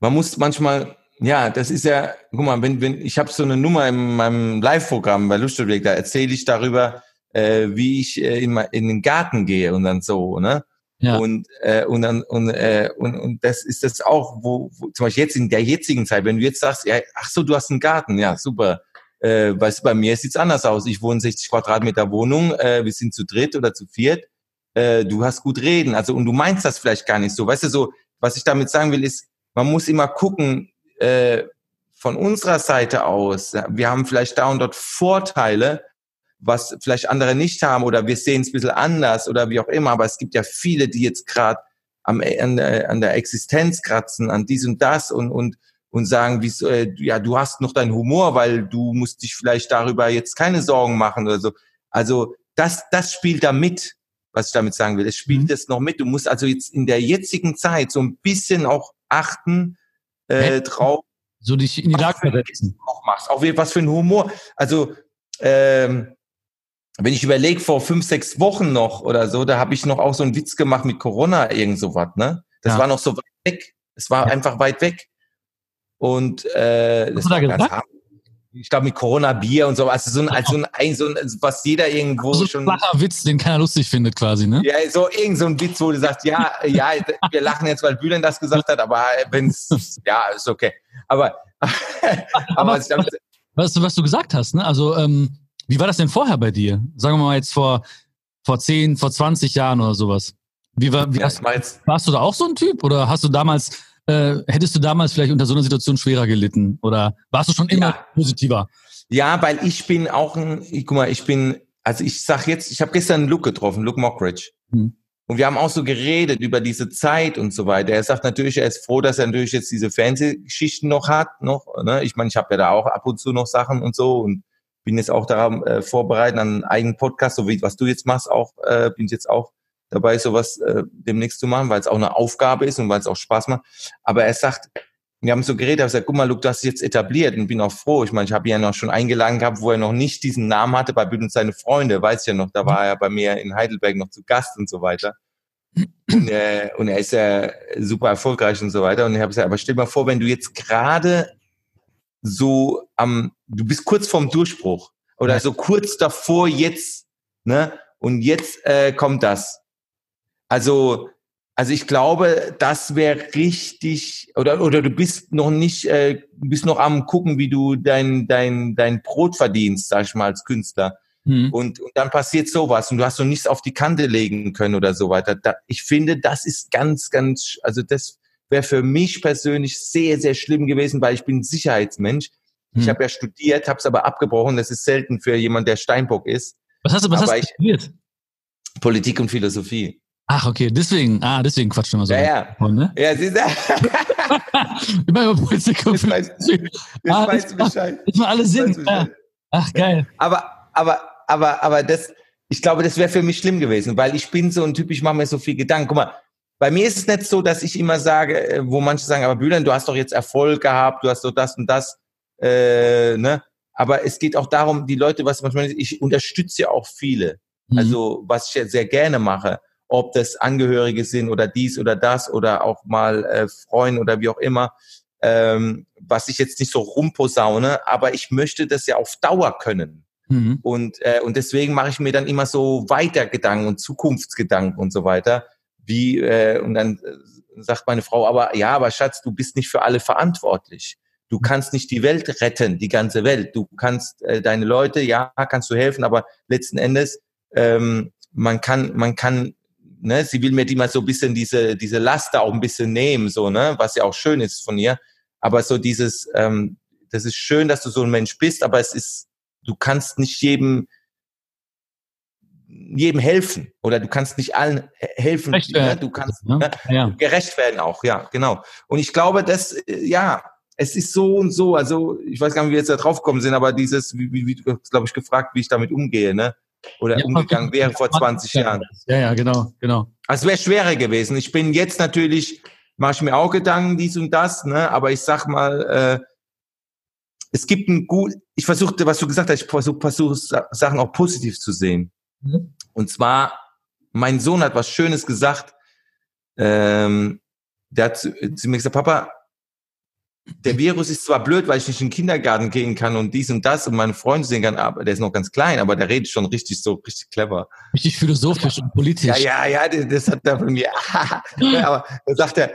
man muss manchmal ja, das ist ja, guck mal, wenn, wenn ich habe so eine Nummer in meinem Live-Programm bei Luststück, da erzähle ich darüber, äh, wie ich äh, in, in den Garten gehe und dann so, ne? Ja. Und, äh, und dann und, äh, und, und das ist das auch, wo, wo zum Beispiel jetzt in der jetzigen Zeit, wenn du jetzt sagst, ja, ach so, du hast einen Garten, ja, super. Äh, weißt du, bei mir sieht's anders aus. Ich wohne in 60 Quadratmeter Wohnung, äh, wir sind zu dritt oder zu viert. Äh, du hast gut reden, also und du meinst das vielleicht gar nicht so. Weißt du, so was ich damit sagen will, ist, man muss immer gucken, äh, von unserer Seite aus, wir haben vielleicht da und dort Vorteile, was vielleicht andere nicht haben oder wir sehen es ein bisschen anders oder wie auch immer, aber es gibt ja viele, die jetzt gerade an, der, an der Existenz kratzen, an dies und das und, und, und sagen, wie, äh, ja, du hast noch deinen Humor, weil du musst dich vielleicht darüber jetzt keine Sorgen machen oder so. Also das, das spielt da mit, was ich damit sagen will. Es spielt mhm. das noch mit. Du musst also jetzt in der jetzigen Zeit so ein bisschen auch achten, äh, drauf. So dich in die Lage versetzen. Auch machst. Auch was für ein Humor. Also, ähm, wenn ich überlege, vor fünf, sechs Wochen noch oder so, da habe ich noch auch so einen Witz gemacht mit Corona, irgend so was, ne? Das ja. war noch so weit weg. Es war ja. einfach weit weg. Und äh, das war ganz hart ich glaube mit Corona Bier und so, also so ein, also so ein, so ein was jeder irgendwo so ein schon. Flacher Witz, den keiner lustig findet quasi, ne? Ja, so irgend so ein Witz, wo du sagst, ja, ja, wir lachen jetzt, weil Bühlen das gesagt hat, aber wenn's, ja, ist okay. Aber, aber, aber was, damit, was, was du gesagt hast, ne? Also, ähm, wie war das denn vorher bei dir? Sagen wir mal jetzt vor, vor 10, vor 20 Jahren oder sowas. Wie war, wie ja, hast, warst du da auch so ein Typ oder hast du damals äh, hättest du damals vielleicht unter so einer Situation schwerer gelitten? Oder warst du schon immer ja. positiver? Ja, weil ich bin auch ein, ich, guck mal, ich bin, also ich sag jetzt, ich habe gestern einen Luke getroffen, Luke Mockridge. Hm. Und wir haben auch so geredet über diese Zeit und so weiter. Er sagt natürlich, er ist froh, dass er natürlich jetzt diese Fernsehgeschichten noch hat. Noch, ne? Ich meine, ich habe ja da auch ab und zu noch Sachen und so und bin jetzt auch daran äh, vorbereitet, an einen eigenen Podcast, so wie was du jetzt machst, auch äh, bin ich jetzt auch dabei, sowas äh, demnächst zu machen, weil es auch eine Aufgabe ist und weil es auch Spaß macht. Aber er sagt, wir haben so geredet, er sagt, guck mal, Luke, du hast jetzt etabliert und bin auch froh. Ich meine, ich habe ihn ja noch schon eingeladen gehabt, wo er noch nicht diesen Namen hatte bei Bild und seine Freunde, weiß ich ja noch, da war er bei mir in Heidelberg noch zu Gast und so weiter. Und, äh, und er ist ja super erfolgreich und so weiter. Und ich habe gesagt, aber stell dir mal vor, wenn du jetzt gerade so am, du bist kurz vorm Durchbruch oder so kurz davor jetzt, ne? Und jetzt äh, kommt das. Also also ich glaube, das wäre richtig, oder, oder du bist noch nicht, äh, bist noch am gucken, wie du dein, dein, dein Brot verdienst, sag ich mal, als Künstler. Mhm. Und, und dann passiert sowas und du hast noch nichts auf die Kante legen können oder so weiter. Da, ich finde, das ist ganz, ganz, also das wäre für mich persönlich sehr, sehr schlimm gewesen, weil ich bin Sicherheitsmensch. Mhm. Ich habe ja studiert, habe es aber abgebrochen. Das ist selten für jemand, der Steinbock ist. Was hast du, was aber hast du studiert? Politik und Philosophie. Ach, okay, deswegen, ah, deswegen quatscht immer so. Ja, ja. Und, ne? Ja, siehst du? ich über Politik und Jetzt weißt, jetzt ah, weißt du Bescheid. Ich mal alle Sinn. Ja. Ach, geil. Aber, aber, aber, aber das, ich glaube, das wäre für mich schlimm gewesen, weil ich bin so ein Typ, ich mache mir so viel Gedanken. Guck mal, bei mir ist es nicht so, dass ich immer sage, äh, wo manche sagen, aber Bülent, du hast doch jetzt Erfolg gehabt, du hast doch das und das, äh, ne? Aber es geht auch darum, die Leute, was manchmal, ich unterstütze ja auch viele. Mhm. Also, was ich ja sehr gerne mache ob das Angehörige sind oder dies oder das oder auch mal äh, Freunde oder wie auch immer, ähm, was ich jetzt nicht so rumposaune, aber ich möchte das ja auf Dauer können. Mhm. Und, äh, und deswegen mache ich mir dann immer so weiter Gedanken und Zukunftsgedanken und so weiter. Wie, äh, und dann äh, sagt meine Frau, aber ja, aber Schatz, du bist nicht für alle verantwortlich. Du kannst nicht die Welt retten, die ganze Welt. Du kannst äh, deine Leute, ja, kannst du helfen, aber letzten Endes, ähm, man kann, man kann ne, sie will mir die mal so ein bisschen diese, diese Last da auch ein bisschen nehmen, so, ne, was ja auch schön ist von ihr. Aber so dieses, ähm, das ist schön, dass du so ein Mensch bist, aber es ist, du kannst nicht jedem, jedem helfen oder du kannst nicht allen helfen. Ne? Du kannst ne? Ja. gerecht werden auch, ja, genau. Und ich glaube, dass, äh, ja, es ist so und so, also ich weiß gar nicht, wie wir jetzt da drauf gekommen sind, aber dieses, wie, wie, wie du glaube ich, gefragt, wie ich damit umgehe, ne? Oder ja, umgegangen wäre vor 20 Jahren. Ja, ja, genau, genau. Also es wäre schwerer gewesen. Ich bin jetzt natürlich, mache ich mir auch Gedanken, dies und das, ne? aber ich sag mal, äh, es gibt ein gut, ich versuchte, was du gesagt hast, ich versuche versuch, Sachen auch positiv zu sehen. Mhm. Und zwar, mein Sohn hat was Schönes gesagt, ähm, der hat zu, zu mir gesagt, Papa, der Virus ist zwar blöd, weil ich nicht in den Kindergarten gehen kann und dies und das und meine Freunde sehen kann, aber der ist noch ganz klein, aber der redet schon richtig so, richtig clever. Richtig philosophisch und politisch. Ja, ja, ja, das, hat er von mir. aber dann sagt er,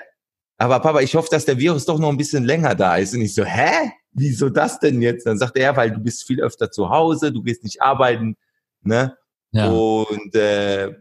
aber Papa, ich hoffe, dass der Virus doch noch ein bisschen länger da ist. Und ich so, hä? Wieso das denn jetzt? Dann sagt er, ja, weil du bist viel öfter zu Hause, du gehst nicht arbeiten, ne? Ja. Und äh,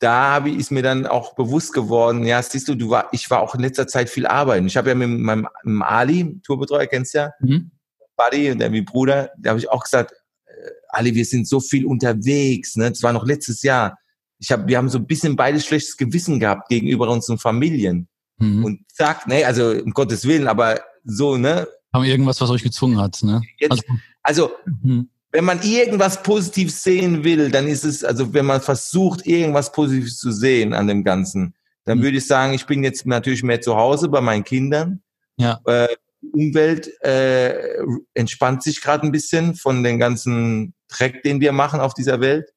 da habe ich, ist mir dann auch bewusst geworden, ja, siehst du, du war, ich war auch in letzter Zeit viel arbeiten. Ich habe ja mit meinem, mit Ali, Tourbetreuer, kennst du ja, mhm. Buddy und der wie Bruder, da habe ich auch gesagt, äh, Ali, wir sind so viel unterwegs, ne? Das war noch letztes Jahr. Ich habe, wir haben so ein bisschen beides schlechtes Gewissen gehabt gegenüber unseren Familien. Mhm. Und zack, ne, also um Gottes Willen, aber so, ne? Haben irgendwas, was euch gezwungen hat, ne? Jetzt, also, also mhm wenn man irgendwas Positives sehen will, dann ist es, also wenn man versucht, irgendwas Positives zu sehen an dem Ganzen, dann mhm. würde ich sagen, ich bin jetzt natürlich mehr zu Hause bei meinen Kindern. Ja. Äh, Umwelt äh, entspannt sich gerade ein bisschen von den ganzen Dreck, den wir machen auf dieser Welt.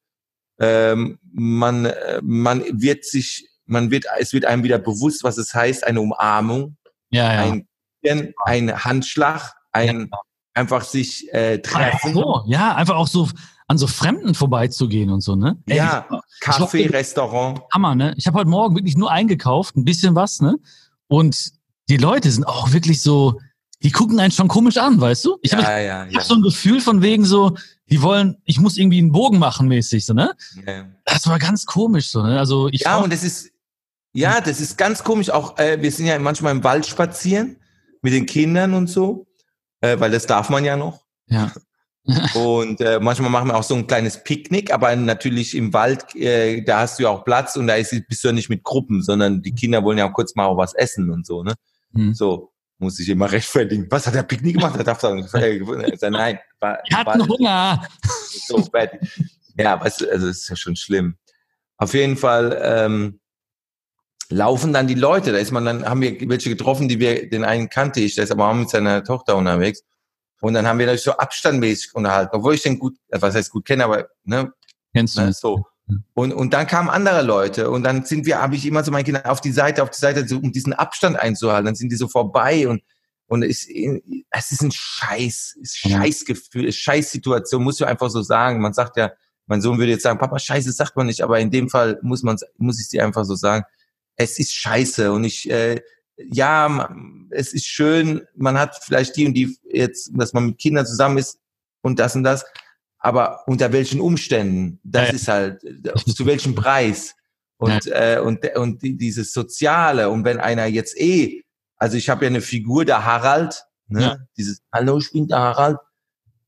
Ähm, man, äh, man wird sich, man wird, es wird einem wieder bewusst, was es heißt, eine Umarmung, ja, ja. ein, ein Handschlag, ein, ja einfach sich äh, treffen. So, ja, einfach auch so an so Fremden vorbeizugehen und so, ne? Ey, ja, Kaffee, Restaurant. Hammer, ne? Ich habe heute Morgen wirklich nur eingekauft, ein bisschen was, ne? Und die Leute sind auch wirklich so, die gucken einen schon komisch an, weißt du? Ich ja, habe ja, ja. hab so ein Gefühl von wegen so, die wollen, ich muss irgendwie einen Bogen machen mäßig, so, ne? Ja. Das war ganz komisch, so, ne? Also ich ja, und es ist, Ja, das ist ganz komisch. Auch äh, wir sind ja manchmal im Wald spazieren mit den Kindern und so, äh, weil das darf man ja noch. Ja. Und äh, manchmal machen wir auch so ein kleines Picknick, aber natürlich im Wald, äh, da hast du ja auch Platz und da ist, bist du ja nicht mit Gruppen, sondern die Kinder wollen ja auch kurz mal auch was essen und so, ne? Hm. So muss ich immer rechtfertigen. Was hat der Picknick gemacht? Er darf sagen, äh, nein, war, Wir hatten war Hunger. so fertig. Ja, weißt du, also ist ja schon schlimm. Auf jeden Fall ähm, laufen dann die Leute. Da ist man dann, haben wir welche getroffen, die wir, den einen kannte ich, der ist aber auch mit seiner Tochter unterwegs. Und dann haben wir natürlich so abstandmäßig unterhalten, obwohl ich den gut, äh, was heißt gut kenne, aber ne, Kennst du ne so. Und, und dann kamen andere Leute und dann sind wir, habe ich immer so meine Kinder auf die Seite, auf die Seite, so, um diesen Abstand einzuhalten. Dann sind die so vorbei und und es, es ist ein Scheiß, ist. Scheißgefühl, ist Scheißsituation, muss ich einfach so sagen. Man sagt ja, mein Sohn würde jetzt sagen, Papa, Scheiße sagt man nicht, aber in dem Fall muss man, muss ich dir einfach so sagen. Es ist Scheiße und ich, äh, ja, es ist schön, man hat vielleicht die und die jetzt, dass man mit Kindern zusammen ist und das und das, aber unter welchen Umständen? Das Ja, ja. ist halt, äh, zu welchem Preis? Und, äh, und, und die, dieses Soziale, und wenn einer jetzt eh, also ich habe ja eine Figur, der Harald, ne? Ja. dieses Hallo, ich bin der Harald.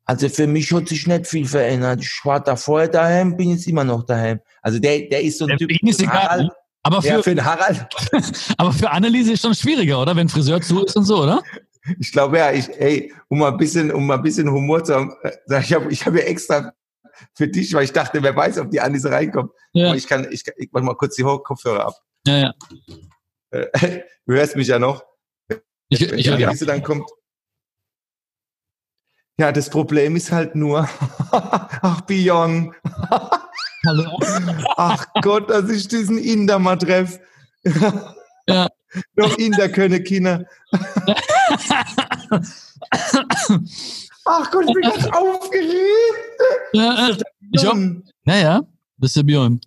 Also für mich hat sich nicht viel verändert. Ich war da vorher daheim, bin jetzt immer noch daheim. Also der, der ist so ein Der Typ. Ist egal, Harald, ne? Aber für, ja, für den Harald. aber für Anneliese ist schon schwieriger, oder? Wenn Friseur zu ist und so, oder? Ich glaube ja, ich, ey, um mal ein bisschen, um mal ein bisschen Humor zu haben, äh, ich habe ich hab ja extra für dich, weil ich dachte, wer weiß, ob die Anneliese reinkommt. Ja, Aber ich kann, ich, ich mach mal kurz die Kopfhörer ab. ja, ja. Äh, Du hörst mich ja noch. Ich, Wenn ich, die ja. Anneliese dann kommt. Ja, das Problem ist halt nur, ach Bion, Hallo. ach Gott, dass ich diesen Inder mal treffe. Ja. Noch Inder können Kinder. Ach Gott, ich bin ganz aufgeregt. Ja, äh, ich auch. Bion, ja, ja. Das ist der Björn.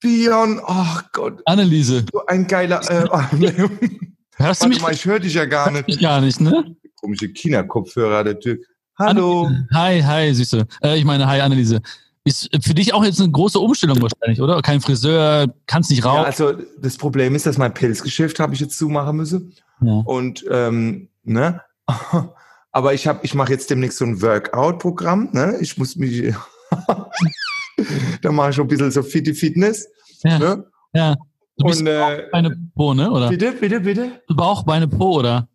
Bion, ach Gott, Anneliese. so ein geiler, äh, oh. Hörst du Warte mich? mal, ich höre dich ja gar nicht. Ich gar nicht, ne? Komische Kinderkopfhörer, der Typ. Hallo. Hi, hi, Süße. Äh, ich meine, hi, Anneliese. Ist für dich auch jetzt eine große Umstellung wahrscheinlich, oder? Kein Friseur, kannst nicht Ja, raus. also das Problem ist, dass mein Pilzgeschäft habe ich jetzt zumachen müssen. Ja. Und ähm, ne, aber ich habe, ich mache jetzt demnächst so ein Workout-Programm. Ne, ich muss mich, da mache ich schon ein bisschen so Fitti Fitness. Ja. Ne? ja. Du bist Und äh, Beine Po, ne? Oder? bitte, bitte, bitte. Bauch, Beine Po, oder?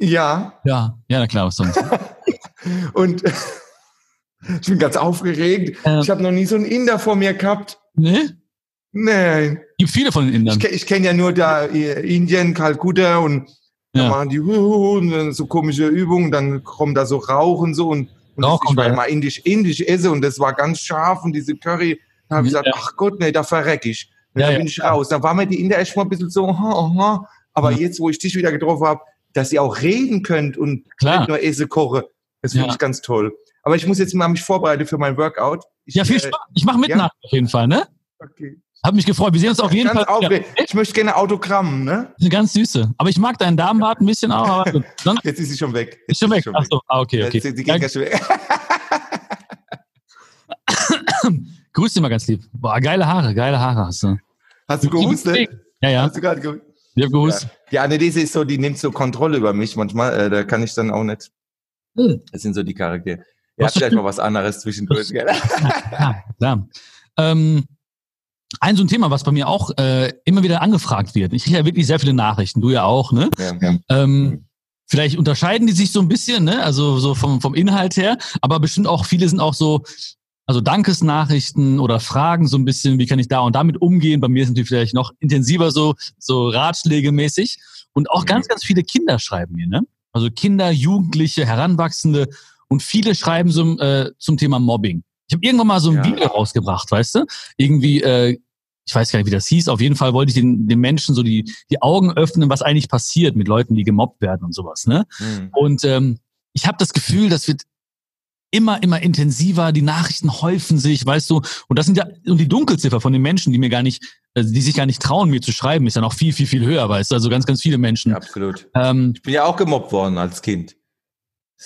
Ja. Ja, ja, na klar, was sonst. Und ich bin ganz aufgeregt. Ja. Ich habe noch nie so einen Inder vor mir gehabt. ne? Nein. Gibt viele von den Indern. Ich, ich kenne ja nur da äh, Indien, Kalkutta und da Ja. machen die und so komische Übungen, dann kommen da so Rauch und so und, und Rauch ich kommt war da, ja mal indisch, indisch esse und das war ganz scharf und diese Curry, da habe ich Ja. gesagt, ach Gott, nee, da verreck ich. Und Ja, ja, bin ich raus. Da war mir die Inder echt mal ein bisschen so, aha, aha. aber jetzt, wo ich dich wieder getroffen habe, dass ihr auch reden könnt und Klar. nicht nur esse koche, das finde ich ganz toll. Aber ich muss jetzt mal mich vorbereiten für mein Workout. Ich, Ja, viel äh, Spaß. Ich mache mit ja. nach auf jeden Fall, ne? Okay. Hab mich gefreut. Wir sehen uns auf jeden Ganz Fall. wieder. Ich möchte gerne Autogramm, ne? Eine ganz süße. Aber ich mag deinen Damenbart ein bisschen auch. Jetzt ist sie schon weg. ist schon weg. Ach so, ah, okay, okay. Sie geht Ja, ganz schön weg. grüß dich mal ganz lieb. Boah, geile Haare, geile Haare hast du. Hast du gehustet? Ja, ja. Hast du gerade gehustet? Ich hab gehustet. Ja. Die Anneliese ist so, die nimmt so Kontrolle über mich manchmal. Äh, da kann ich dann auch nicht. Hm. Das sind so die Charaktere. Was Ja, vielleicht mal was anderes zwischendurch. gell? Ja, klar. Ähm, ein so ein Thema, was bei mir auch äh, immer wieder angefragt wird. Ich kriege ja wirklich sehr viele Nachrichten, du ja auch, ne? ja, ja. Ähm, vielleicht unterscheiden die sich so ein bisschen, ne? Also so vom, vom Inhalt her, aber bestimmt auch viele sind auch so, also Dankesnachrichten oder Fragen so ein bisschen, wie kann ich da und damit umgehen? Bei mir ist natürlich vielleicht noch intensiver so, so Ratschlägemäßig. Und auch Mhm. ganz, ganz viele Kinder schreiben mir, ne? Also Kinder, Jugendliche, Heranwachsende und viele schreiben so äh, zum Thema Mobbing. Ich habe irgendwann mal so ein Ja. Video rausgebracht, weißt du? Irgendwie, äh, ich weiß gar nicht, wie das hieß. Auf jeden Fall wollte ich den, den Menschen so die, die Augen öffnen, was eigentlich passiert mit Leuten, die gemobbt werden und sowas. Ne? Hm. Und ähm, ich habe das Gefühl, das wird immer, immer intensiver. Die Nachrichten häufen sich, weißt du. Und das sind ja und die Dunkelziffer von den Menschen, die mir gar nicht, äh, die sich gar nicht trauen, mir zu schreiben, ist ja noch viel, viel, viel höher, weißt du. Also ganz, ganz viele Menschen. Ja, absolut. Ähm, Ich bin ja auch gemobbt worden als Kind.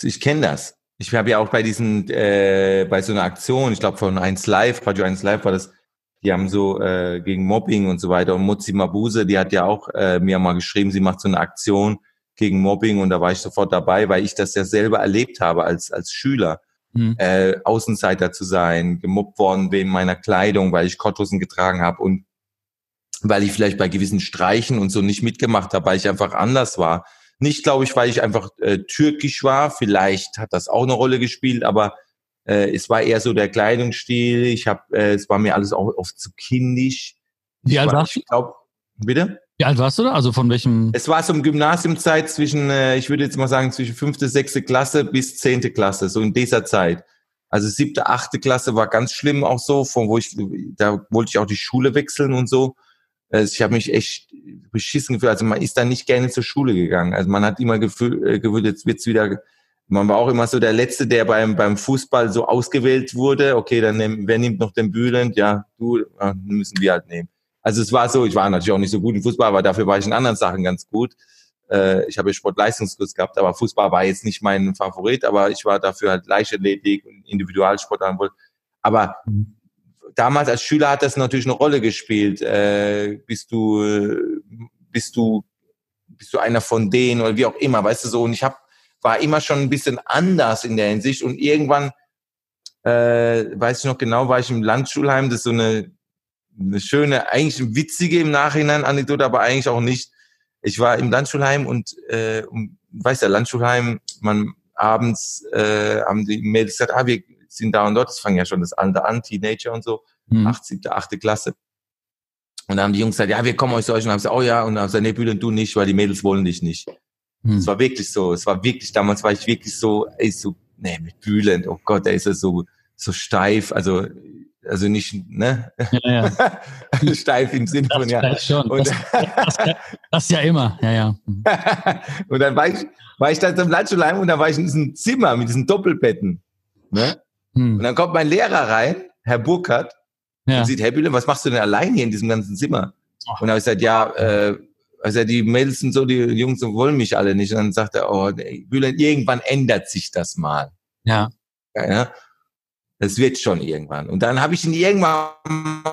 Ich kenne das. Ich habe ja auch bei diesen, äh, bei so einer Aktion, ich glaube von 1 Live, Radio 1 Live war das, die haben so äh, gegen Mobbing und so weiter. Und Mutzi Mabuse, die hat ja auch äh, mir mal geschrieben, sie macht so eine Aktion gegen Mobbing und da war ich sofort dabei, weil ich das ja selber erlebt habe als, als Schüler. Mhm. Äh, Außenseiter zu sein, gemobbt worden wegen meiner Kleidung, weil ich Kotthosen getragen habe und weil ich vielleicht bei gewissen Streichen und so nicht mitgemacht habe, weil ich einfach anders war. Nicht, glaube ich, weil ich einfach äh, türkisch war. Vielleicht hat das auch eine Rolle gespielt, aber äh, es war eher so der Kleidungsstil. Ich habe, äh, es war mir alles auch oft zu kindisch. Wie alt warst du? Ich glaube, bitte. Wie alt warst du da? Also von welchem? Es war so im Gymnasiumzeit zwischen, äh, ich würde jetzt mal sagen, zwischen fünfte, sechste Klasse bis zehnte Klasse, so in dieser Zeit. Also siebte, achte Klasse war ganz schlimm auch so, von wo ich, da wollte ich auch die Schule wechseln und so. Also ich habe mich echt beschissen gefühlt. Also man ist da nicht gerne zur Schule gegangen. Also man hat immer gefühlt, äh, gewöhnt, jetzt wird's wieder man war auch immer so der Letzte, der beim, beim Fußball so ausgewählt wurde. Okay, dann nehm, wer nimmt noch den Bülent? Ja, du, ja, müssen wir halt nehmen. Also es war so, ich war natürlich auch nicht so gut im Fußball, aber dafür war ich in anderen Sachen ganz gut. Äh, ich habe Sportleistungskurs gehabt, aber Fußball war jetzt nicht mein Favorit, aber ich war dafür halt Leichtathletik und Individualsport Aber damals als Schüler hat das natürlich eine Rolle gespielt. Äh, bist du, bist du, bist du einer von denen oder wie auch immer, weißt du so? Und ich habe war immer schon ein bisschen anders in der Hinsicht und irgendwann, äh, weiß ich noch genau, war ich im Landschulheim, das ist so eine, eine schöne, eigentlich eine witzige im Nachhinein Anekdote, aber eigentlich auch nicht. Ich war im Landschulheim und, äh, und weiß ja, Landschulheim, man abends äh, haben die Mädels gesagt, ah, wir sind da und dort, das fangen ja schon das andere an, Teenager und so, mhm. 8., 7., 8. Klasse. Und dann haben die Jungs gesagt, ja, wir kommen euch solchen. Und haben gesagt, oh ja, und dann haben gesagt, nee, Bühlen, du nicht, weil die Mädels wollen dich nicht. Hm. Es war wirklich so, es war wirklich, damals war ich wirklich so, ey, so, nee, mit Bülent, oh Gott, da ist er so, so steif, also, also nicht, ne? Ja, ja. steif im Sinne von, ja. Schon. Und, das, das, das, ja immer, ja, ja. Mhm. und dann war ich, war ich da zum Landschulheim und da war ich in diesem Zimmer mit diesen Doppelbetten, ne? Hm. Und dann kommt mein Lehrer rein, Herr Burkhardt, ja. und sieht, Herr Bülent, was machst du denn allein hier in diesem ganzen Zimmer? Und da habe ich gesagt, ja, äh, also die Mädels sind so, die Jungs wollen mich alle nicht. Und dann sagt er, oh, Bülent, irgendwann ändert sich das mal. Ja. ja. Das wird schon irgendwann. Und dann habe ich ihn irgendwann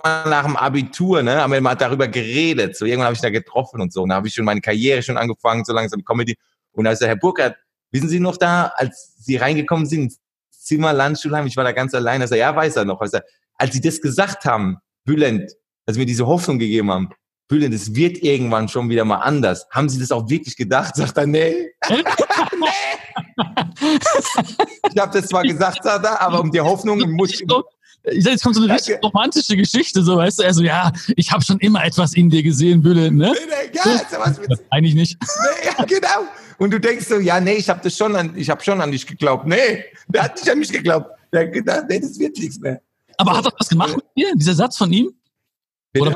nach dem Abitur, ne, haben wir mal darüber geredet. So irgendwann habe ich da getroffen und so. Und da habe ich schon meine Karriere schon angefangen, so langsam Comedy. Und da ist der Herr Burkhardt, wissen Sie noch da, als Sie reingekommen sind Zimmer Landschulheim, ich war da ganz allein, also ja, weiß er noch. Also, als Sie das gesagt haben, Bülent, als wir diese Hoffnung gegeben haben, Bülent, es wird irgendwann schon wieder mal anders. Haben Sie das auch wirklich gedacht? Sagt er, nee. nee. ich habe das zwar gesagt, sagt er, aber um die Hoffnung muss ich... Ich sag, jetzt kommt so eine richtig romantische Geschichte, so weißt du, er so, ja, ich habe schon immer etwas in dir gesehen, Bülent, ne? Nee, nee, ja, so, was mit... Eigentlich nicht. Nee, ja, genau. Und du denkst so, ja, nee, ich habe das schon an, ich habe schon an dich geglaubt. Nee, der hat nicht an mich geglaubt. Der hat gedacht, nee, das wird nichts mehr. Aber hat das was gemacht mit dir, dieser Satz von ihm? Oder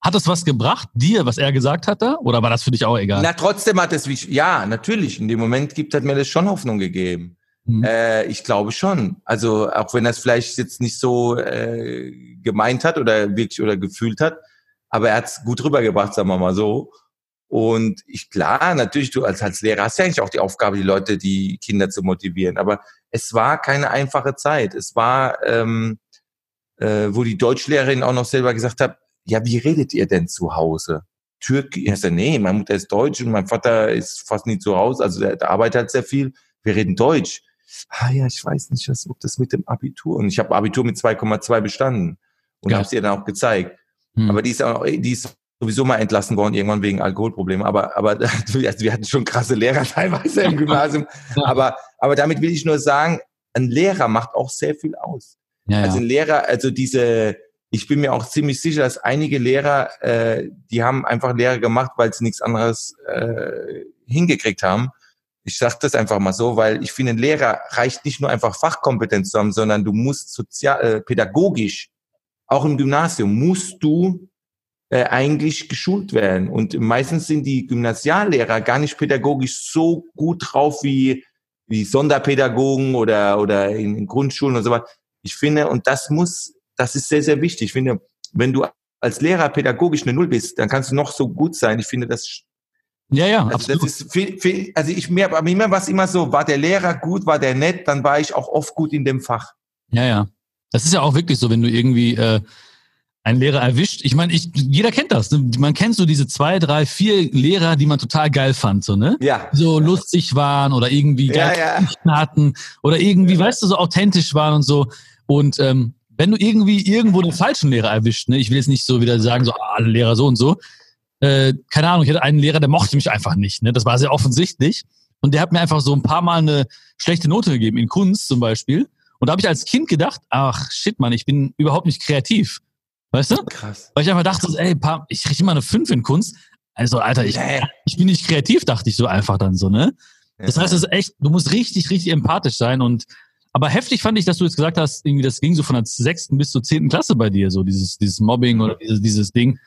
hat das was gebracht, dir, was er gesagt hat da? Oder war das für dich auch egal? Na, trotzdem hat es, ja, natürlich. In dem Moment gibt hat mir das schon Hoffnung gegeben. Mhm. Äh, ich glaube schon. Also, auch wenn er es vielleicht jetzt nicht so äh, gemeint hat oder wirklich oder gefühlt hat, aber er hat es gut rübergebracht, sagen wir mal so. Und ich, klar, natürlich, du als, als Lehrer hast ja eigentlich auch die Aufgabe, die Leute, die Kinder zu motivieren. Aber es war keine einfache Zeit. Es war, ähm, äh, wo die Deutschlehrerin auch noch selber gesagt hat, ja, wie redet ihr denn zu Hause? Türkisch? Ich sage, nee, meine Mutter ist Deutsch und mein Vater ist fast nie zu Hause, also der, der arbeitet halt sehr viel. Wir reden Deutsch. Ah ja, ich weiß nicht, was, ob das mit dem Abitur. Und ich habe Abitur mit 2,2 bestanden und ja. habe es ihr dann auch gezeigt. Hm. Aber die ist auch, die ist sowieso mal entlassen worden, irgendwann wegen Alkoholproblemen. Aber, aber also wir hatten schon krasse Lehrer teilweise im Gymnasium. aber, aber damit will ich nur sagen, ein Lehrer macht auch sehr viel aus. Ja, also ein Lehrer, also diese, ich bin mir auch ziemlich sicher, dass einige Lehrer, äh, die haben einfach Lehre gemacht, weil sie nichts anderes äh, hingekriegt haben. Ich sage das einfach mal so, weil ich finde, ein Lehrer reicht nicht nur einfach Fachkompetenz zu haben, sondern du musst sozial, äh, pädagogisch, auch im Gymnasium, musst du äh, eigentlich geschult werden. Und meistens sind die Gymnasiallehrer gar nicht pädagogisch so gut drauf wie, wie Sonderpädagogen oder, oder in Grundschulen und so weiter. Ich finde, und das muss das ist sehr, sehr wichtig. Ich finde, wenn du als Lehrer pädagogisch eine Null bist, dann kannst du noch so gut sein. Ich finde, das ja, ja, also absolut. Das ist viel, viel, also ich mir, aber mir war es immer so, war der Lehrer gut, war der nett, dann war ich auch oft gut in dem Fach. Ja, ja. Das ist ja auch wirklich so, wenn du irgendwie, äh, einen Lehrer erwischt. Ich meine, ich, jeder kennt das. Ne? Man kennt so diese zwei, drei, vier Lehrer, die man total geil fand, so, ne? Ja. So lustig waren oder irgendwie geil Ja, ja. hatten oder irgendwie, weißt du, so authentisch waren und so. Und ähm, wenn du irgendwie irgendwo den falschen Lehrer erwischt, ne, ich will jetzt nicht so wieder sagen, so ah, alle Lehrer so und so, äh, keine Ahnung, ich hatte einen Lehrer, der mochte mich einfach nicht, ne? Das war sehr offensichtlich. Und der hat mir einfach so ein paar Mal eine schlechte Note gegeben, in Kunst zum Beispiel. Und da habe ich als Kind gedacht, ach shit, Mann, ich bin überhaupt nicht kreativ. Weißt du? Krass. Weil ich einfach dachte, ey, paar, ich kriege immer eine 5 in Kunst. Also, Alter, ich, ich bin nicht kreativ, dachte ich so einfach dann so, ne? Das heißt, es ist echt, du musst richtig, richtig empathisch sein und aber heftig fand ich, dass du jetzt gesagt hast, irgendwie das ging so von der sechsten bis zur zehnten Klasse bei dir, so dieses, dieses Mobbing oder dieses, dieses Ding.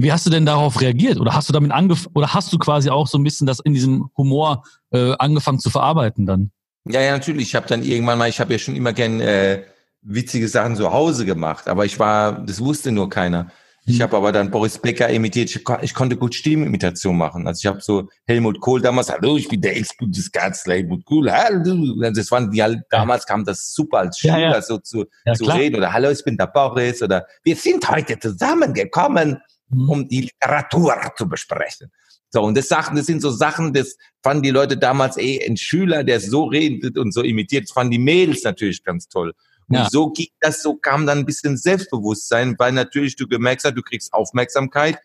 Wie hast du denn darauf reagiert? Oder hast du damit angefangen, oder hast du quasi auch so ein bisschen das in diesem Humor äh, angefangen zu verarbeiten dann? Ja, ja, natürlich. Ich habe dann irgendwann mal, ich habe ja schon immer gern äh, witzige Sachen zu Hause gemacht, aber ich war, das wusste nur keiner. Ich Mhm. habe aber dann Boris Becker imitiert. Ich, ich konnte gut Stimmimitation machen. Also ich habe so Helmut Kohl damals, hallo, ich bin der Ex-Bundeskanzler Helmut Kohl, hallo. Das waren die halt, damals kam das super als Ja, Schüler ja. so zu, Ja, zu klar. reden oder hallo, ich bin der Boris oder wir sind heute zusammengekommen. Um die Literatur zu besprechen. So, und das Sachen, das sind so Sachen, das fanden die Leute damals, ey, ein Schüler, der so redet und so imitiert, das fanden die Mädels natürlich ganz toll. Und Ja. so ging das, so kam dann ein bisschen Selbstbewusstsein, weil natürlich du gemerkt hast, du kriegst Aufmerksamkeit.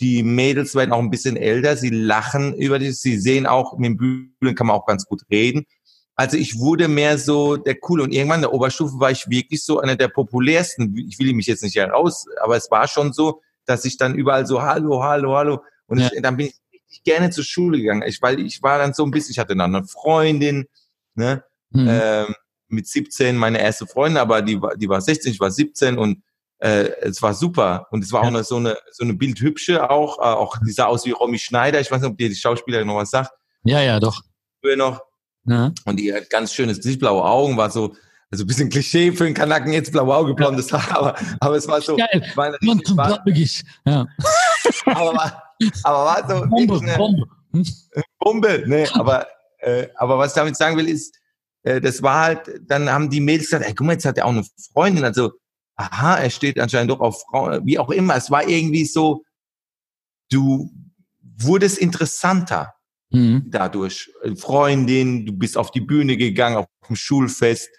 Die Mädels werden auch ein bisschen älter, sie lachen über dich, sie sehen auch, mit dem Bügeln kann man auch ganz gut reden. Also ich wurde mehr so der Coole und irgendwann in der Oberstufe war ich wirklich so einer der populärsten. Ich will mich jetzt nicht heraus, aber es war schon so, dass ich dann überall so Hallo, Hallo, Hallo und Ja. ich, dann bin ich richtig gerne zur Schule gegangen, ich, weil ich war dann so ein bisschen, ich hatte dann eine Freundin, ne, Mhm. ähm, mit 17 meine erste Freundin, aber die war, die war 16, ich war 17 und äh, es war super und es war auch Ja. eine, so eine so eine bildhübsche auch, äh, auch die sah aus wie Romy Schneider. Ich weiß nicht, ob dir die Schauspielerin noch was sagt. ja, ja, doch. Früher noch Ja. und die hat ganz schönes blaue Augen, war so also ein bisschen Klischee für einen Kanaken jetzt blaue Augen, blondes Haar, aber aber es war so Geil. war richtig, war, wirklich. Ja. aber war, aber war so Bombe, eine, Bombe. Hm? Bombe, nee, aber, äh, aber was ich damit sagen will, ist, äh, das war halt, dann haben die Mädels gesagt, ey, guck mal, jetzt hat er auch eine Freundin, also, aha, er steht anscheinend doch auf Frauen, wie auch immer, es war irgendwie so, du wurdest interessanter Mhm. dadurch. Freundin, du bist auf die Bühne gegangen, auf dem Schulfest,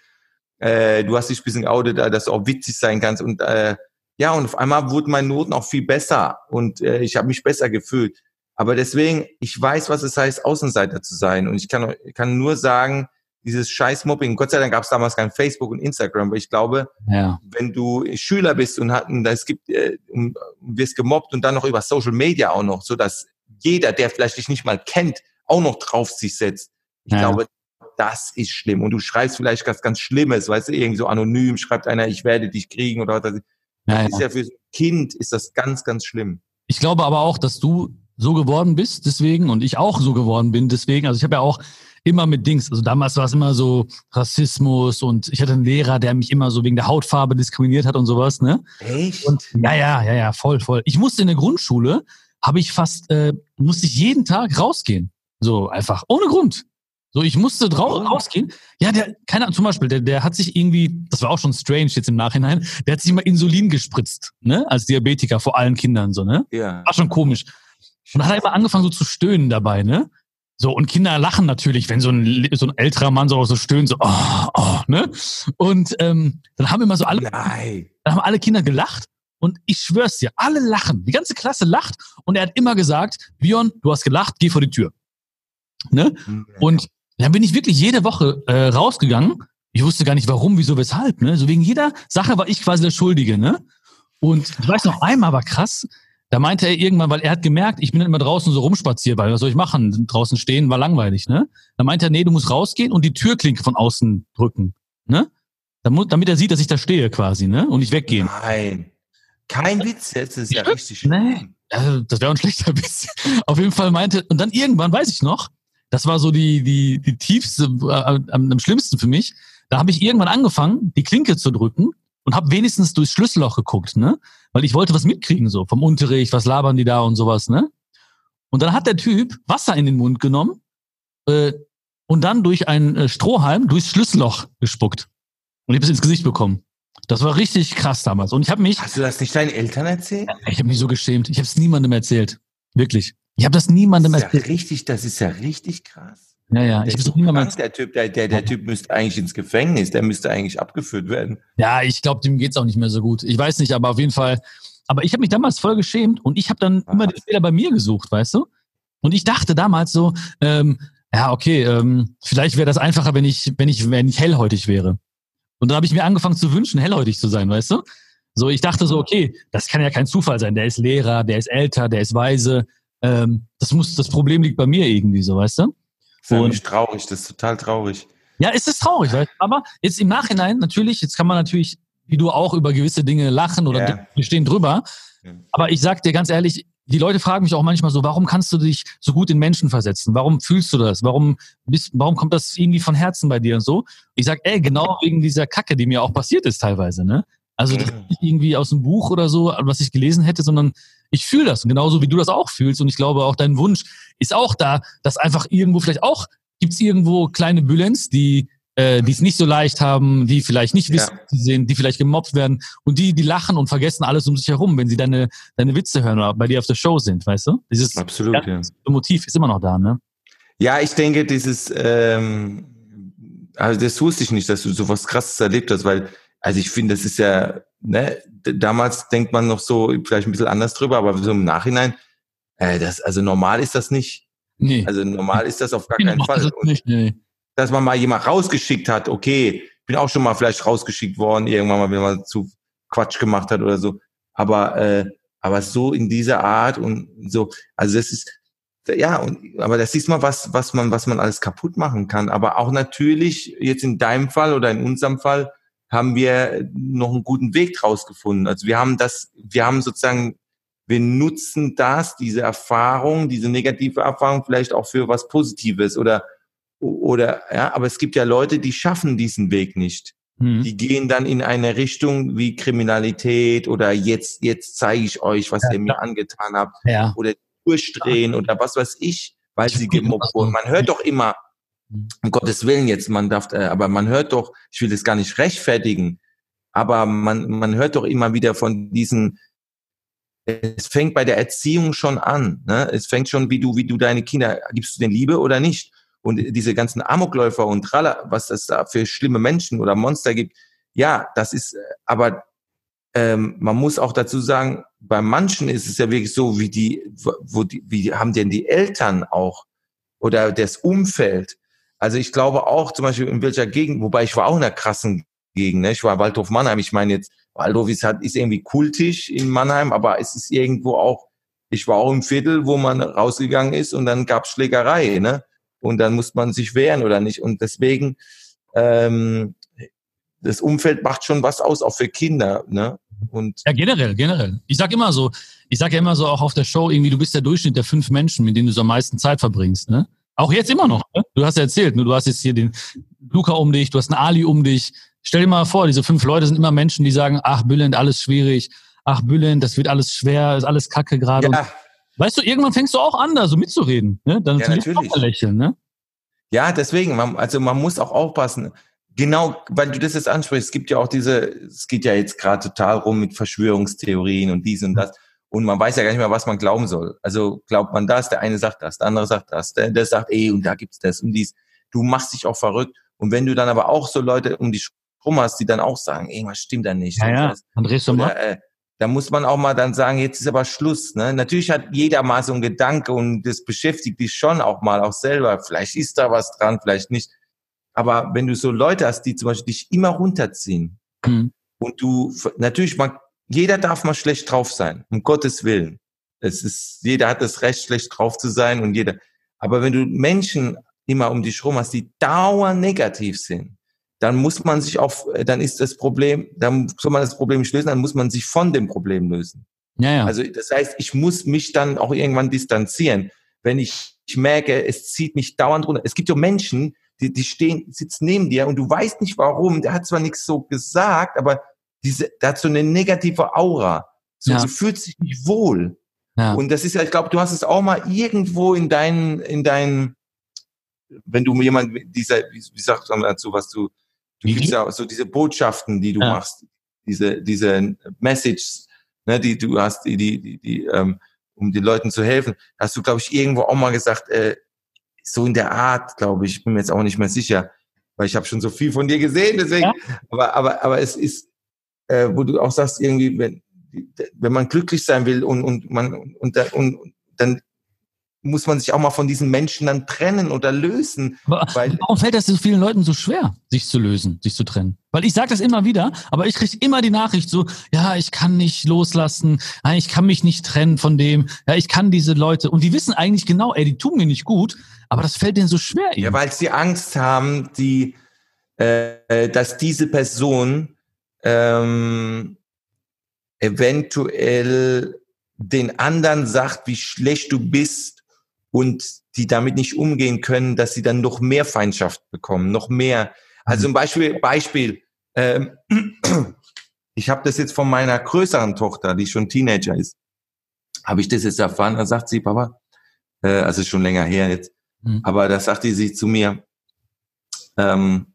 äh, du hast dich ein bisschen geoutet, äh, dass du auch witzig sein kannst und äh, ja, und auf einmal wurden meine Noten auch viel besser und äh, ich habe mich besser gefühlt. Aber deswegen, ich weiß, was es heißt, Außenseiter zu sein und ich kann, kann nur sagen, dieses scheiß Mobbing, Gott sei Dank gab es damals kein Facebook und Instagram, aber ich glaube, Ja. wenn du Schüler bist und hatten, es gibt, äh, und wirst gemobbt und dann noch über Social Media auch noch, so dass jeder, der vielleicht dich nicht mal kennt, auch noch drauf sich setzt. Ich Ja. glaube, das ist schlimm. Und du schreibst vielleicht was ganz Schlimmes, weißt du, irgendwie so anonym schreibt einer, ich werde dich kriegen oder was. Das ja. ist ja für ein Kind ist das ganz, ganz schlimm. Ich glaube aber auch, dass du so geworden bist, deswegen, und ich auch so geworden bin, deswegen. Also ich habe ja auch immer mit Dings, also damals war es immer so Rassismus und ich hatte einen Lehrer, der mich immer so wegen der Hautfarbe diskriminiert hat und sowas, ne? Echt? Und ja, ja, ja, ja, voll, voll. Ich musste in der Grundschule, habe ich fast, äh, musste ich jeden Tag rausgehen. So einfach, ohne Grund. So, ich musste drau Warum? rausgehen. Ja, der, keine Ahnung, zum Beispiel, der, der hat sich irgendwie, das war auch schon strange jetzt im Nachhinein, der hat sich immer Insulin gespritzt, ne? Als Diabetiker vor allen Kindern, so, ne? ja. War schon komisch. Und dann hat er immer angefangen so zu stöhnen dabei, ne? So, und Kinder lachen natürlich, wenn so ein, so ein älterer Mann so, so stöhnt, so, oh, oh, ne? Und ähm, dann haben immer so alle, Nein. dann haben alle Kinder gelacht und ich schwör's dir, alle lachen. Die ganze Klasse lacht und er hat immer gesagt, Björn, du hast gelacht, geh vor die Tür. Ne? Und dann bin ich wirklich jede Woche äh, rausgegangen. Ich wusste gar nicht warum, wieso, weshalb. Ne? So wegen jeder Sache war ich quasi der Schuldige. Ne? Und ich weiß noch einmal war krass. Da meinte er irgendwann, weil er hat gemerkt, ich bin immer draußen so rumspaziert, weil was soll ich machen? Draußen stehen war langweilig. Ne? Da meinte er, nee, du musst rausgehen und die Türklinke von außen drücken. Ne? Damit, damit er sieht, dass ich da stehe quasi, ne? Und nicht weggehen. Nein. Kein Witz, jetzt ist ja richtig nee. schlimm. Also, das wäre ein schlechter Witz. Auf jeden Fall meinte, und dann irgendwann weiß ich noch, das war so die, die, die tiefste, äh, am, am schlimmsten für mich. Da habe ich irgendwann angefangen, die Klinke zu drücken und habe wenigstens durchs Schlüsselloch geguckt, ne? Weil ich wollte was mitkriegen, so vom Unterricht, was labern die da und sowas, ne? Und dann hat der Typ Wasser in den Mund genommen äh, und dann durch einen äh, Strohhalm durchs Schlüsselloch gespuckt. Und ich habe es ins Gesicht bekommen. Das war richtig krass damals. Und ich habe mich. Hast du das nicht deinen Eltern erzählt? Ich habe mich so geschämt. Ich habe es niemandem erzählt. Wirklich. Ich habe das niemandem das ist erzählt. Ja richtig, das ist ja richtig krass. Ja, ja. Ich habe niemandem Der Typ, der, der, der Typ müsste eigentlich ins Gefängnis. Der müsste eigentlich abgeführt werden. Ja, ich glaube, dem geht's auch nicht mehr so gut. Ich weiß nicht, aber auf jeden Fall. Aber ich habe mich damals voll geschämt und ich habe dann ah. immer den Fehler bei mir gesucht, weißt du? Und ich dachte damals so, ähm, ja, okay, ähm, vielleicht wäre das einfacher, wenn ich, wenn ich, wenn ich hellhäutig wäre. Und dann habe ich mir angefangen zu wünschen, hellhäutig zu sein, weißt du? So, ich dachte so, okay, das kann ja kein Zufall sein. Der ist Lehrer, der ist älter, der ist weise. Ähm, das muss, das Problem liegt bei mir irgendwie so, weißt du? Das ist und, traurig, das ist total traurig. Ja, es ist traurig, weißt du? aber jetzt im Nachhinein natürlich, jetzt kann man natürlich, wie du auch, über gewisse Dinge lachen oder yeah. wir stehen drüber. Aber ich sag dir ganz ehrlich, die Leute fragen mich auch manchmal so, warum kannst du dich so gut in Menschen versetzen? Warum fühlst du das? Warum bist, warum kommt das irgendwie von Herzen bei dir und so? Ich sag, ey, genau wegen dieser Kacke, die mir auch passiert ist teilweise, ne? Also das ist nicht irgendwie aus einem Buch oder so, was ich gelesen hätte, sondern ich fühle das. Und genauso wie du das auch fühlst. Und ich glaube, auch dein Wunsch ist auch da, dass einfach irgendwo vielleicht auch, gibt es irgendwo kleine Bülens, die äh, die es nicht so leicht haben, die vielleicht nicht wissen, ja. sie sind, die vielleicht gemobbt werden und die, die lachen und vergessen alles um sich herum, wenn sie deine, deine Witze hören oder bei dir auf der Show sind, weißt du? Dieses Absolut, ja. Motiv ist immer noch da, ne? Ja, ich denke, dieses, ähm, also das wusste ich nicht, dass du sowas krasses erlebt hast, weil, also ich finde, das ist ja, ne, damals denkt man noch so vielleicht ein bisschen anders drüber, aber so im Nachhinein, äh, das, also normal ist das nicht. Nee. Also normal ist das auf gar keinen Fall. Nicht, nee dass man mal jemand rausgeschickt hat, okay, bin auch schon mal vielleicht rausgeschickt worden, irgendwann mal, wenn man zu Quatsch gemacht hat oder so. Aber, äh, aber so in dieser Art und so, also das ist, ja, und, aber das ist mal was, was man, was man alles kaputt machen kann. Aber auch natürlich, jetzt in deinem Fall oder in unserem Fall, haben wir noch einen guten Weg draus gefunden. Also wir haben das, wir haben sozusagen, wir nutzen das, diese Erfahrung, diese negative Erfahrung vielleicht auch für was Positives oder oder ja, aber es gibt ja Leute, die schaffen diesen Weg nicht. Mhm. Die gehen dann in eine Richtung wie Kriminalität oder jetzt jetzt zeige ich euch, was ja, ihr mir angetan habt ja. oder durchdrehen oder was weiß ich, weil sie gemobbt wurden. Man hört doch immer, hm. Um Gottes Willen jetzt, man darf, äh, aber man hört doch, ich will das gar nicht rechtfertigen, aber man man hört doch immer wieder von diesen es fängt bei der Erziehung schon an. Ne? Es fängt schon, wie du, wie du deine Kinder, gibst du den Liebe oder nicht? Und diese ganzen Amokläufer und Tralla, was es da für schlimme Menschen oder Monster gibt, ja, das ist, aber ähm, man muss auch dazu sagen, bei manchen ist es ja wirklich so, wie die, wo die, wie haben denn die Eltern auch oder das Umfeld. Also ich glaube auch zum Beispiel in welcher Gegend, wobei ich war auch in einer krassen Gegend, ne? ich war Waldhof Mannheim, ich meine jetzt, Waldhof ist, halt, ist irgendwie kultisch in Mannheim, aber es ist irgendwo auch, ich war auch im Viertel, wo man rausgegangen ist und dann gab's Schlägerei, ne? und dann muss man sich wehren oder nicht. Und deswegen, ähm, das Umfeld macht schon was aus, auch für Kinder. Ne? Und ja, generell, generell. Ich sag immer so, ich sag ja immer so auch auf der Show, irgendwie, du bist der Durchschnitt der fünf Menschen, mit denen du so am meisten Zeit verbringst. Ne? Auch jetzt immer noch. Ne? Du hast ja erzählt, ne? du hast jetzt hier den Luca um dich, du hast einen Ali um dich. Stell dir mal vor, diese fünf Leute sind immer Menschen, die sagen, ach, Bülent, alles schwierig. Ach, Bülent, das wird alles schwer, ist alles kacke gerade. Ja. Weißt du, irgendwann fängst du auch an, da so mitzureden. Ne? Dann ja, natürlich. lächeln, ne? Ja, deswegen, man, also man muss auch aufpassen. Genau, weil du das jetzt ansprichst, es gibt ja auch diese, es geht ja jetzt gerade total rum mit Verschwörungstheorien und dies und das. Und man weiß ja gar nicht mehr, was man glauben soll. Also glaubt man das, der eine sagt das, der andere sagt das, der, der sagt, ey, und da gibt's das und dies. Du machst dich auch verrückt. Und wenn du dann aber auch so Leute um dich rum hast, die dann auch sagen, irgendwas stimmt da nicht. Ja, ja. Dann drehst du mal. Äh, da muss man auch mal dann sagen, jetzt ist aber Schluss. Ne? Natürlich hat jeder mal so einen Gedanke und das beschäftigt dich schon auch mal auch selber. Vielleicht ist da was dran, vielleicht nicht. Aber wenn du so Leute hast, die zum Beispiel dich immer runterziehen mhm. und du natürlich man, jeder darf mal schlecht drauf sein, um Gottes Willen. Es ist, jeder hat das Recht, schlecht drauf zu sein und jeder. Aber wenn du Menschen immer um dich rum hast, die dauernd negativ sind, dann muss man sich äh, dann ist das Problem, dann soll man das Problem nicht lösen, dann muss man sich von dem Problem lösen. Ja, ja. Also das heißt, ich muss mich dann auch irgendwann distanzieren. Wenn ich, ich merke, es zieht mich dauernd runter. Es gibt so Menschen, die, die stehen, sitzen neben dir und du weißt nicht warum. Der hat zwar nichts so gesagt, aber diese, so eine negative Aura. So, ja. Du fühlst dich nicht wohl. Ja. Und das ist ja, ich glaube, du hast es auch mal irgendwo in deinen, in deinen, wenn du jemand, dieser, wie, wie sagt man dazu, was du Du gibst ja so diese Botschaften, die du ja. machst. diese, diese Message, ne, die du hast, die, die, die, die ähm, um den Leuten zu helfen, hast du, glaube ich, irgendwo auch mal gesagt, äh, so in der Art, glaube ich, bin mir jetzt auch nicht mehr sicher, weil ich habe schon so viel von dir gesehen, deswegen, ja. aber, aber, aber es ist, äh, wo du auch sagst, irgendwie, wenn, wenn man glücklich sein will und, und man und, und, und dann muss man sich auch mal von diesen Menschen dann trennen oder lösen. Weil warum fällt das so vielen Leuten so schwer, sich zu lösen, sich zu trennen? Weil ich sage das immer wieder, aber ich kriege immer die Nachricht so, ja, ich kann nicht loslassen, ich kann mich nicht trennen von dem, ja, ich kann diese Leute und die wissen eigentlich genau, ey, die tun mir nicht gut, aber das fällt denen so schwer. Eben. Ja, weil sie Angst haben, die, äh, dass diese Person ähm, eventuell den anderen sagt, wie schlecht du bist und die damit nicht umgehen können, dass sie dann noch mehr Feindschaft bekommen, noch mehr. Also ein Beispiel, Beispiel. Ähm, ich habe das jetzt von meiner größeren Tochter, die schon Teenager ist, habe ich das jetzt erfahren. Da sagt sie, Papa, äh, also schon länger her jetzt, mhm. aber da sagte sie zu mir, ähm,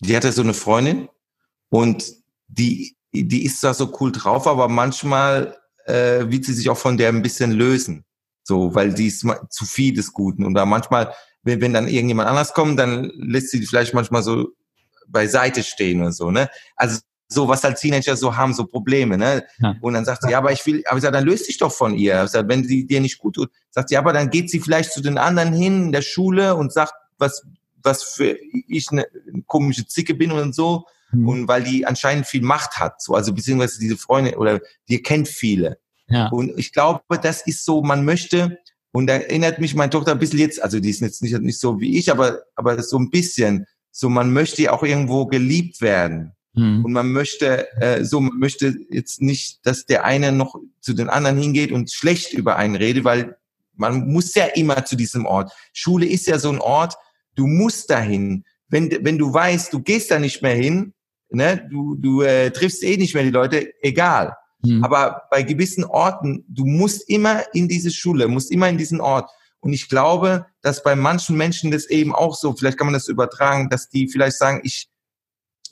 die hatte so eine Freundin und die, die ist da so cool drauf, aber manchmal äh, will sie sich auch von der ein bisschen lösen. So, weil sie ist zu viel des Guten. Und da manchmal, wenn, wenn dann irgendjemand anders kommt, dann lässt sie vielleicht manchmal so beiseite stehen und so, ne? Also so, was als Teenager so haben, so Probleme, ne? Ja. Und dann sagt sie, ja, aber ich will, aber ich sag, dann löst dich doch von ihr. Ich sag, wenn sie dir nicht gut tut, sagt sie, aber dann geht sie vielleicht zu den anderen hin in der Schule und sagt, was, was für ich eine komische Zicke bin und so. Mhm. Und weil die anscheinend viel Macht hat, so, also beziehungsweise diese Freundin oder die kennt viele. Ja. Und ich glaube, das ist so, man möchte, und da erinnert mich meine Tochter ein bisschen jetzt, also die ist jetzt nicht, nicht so wie ich, aber, aber so ein bisschen, so man möchte auch irgendwo geliebt werden. Mhm. Und man möchte, äh, so man möchte jetzt nicht, dass der eine noch zu den anderen hingeht und schlecht über einen redet, weil man muss ja immer zu diesem Ort. Schule ist ja so ein Ort, du musst dahin. Wenn, wenn du weißt, du gehst da nicht mehr hin, ne, du, du äh, triffst eh nicht mehr die Leute, egal. Mhm. Aber bei gewissen Orten, du musst immer in diese Schule, musst immer in diesen Ort. Und ich glaube, dass bei manchen Menschen das eben auch so, vielleicht kann man das übertragen, dass die vielleicht sagen, ich,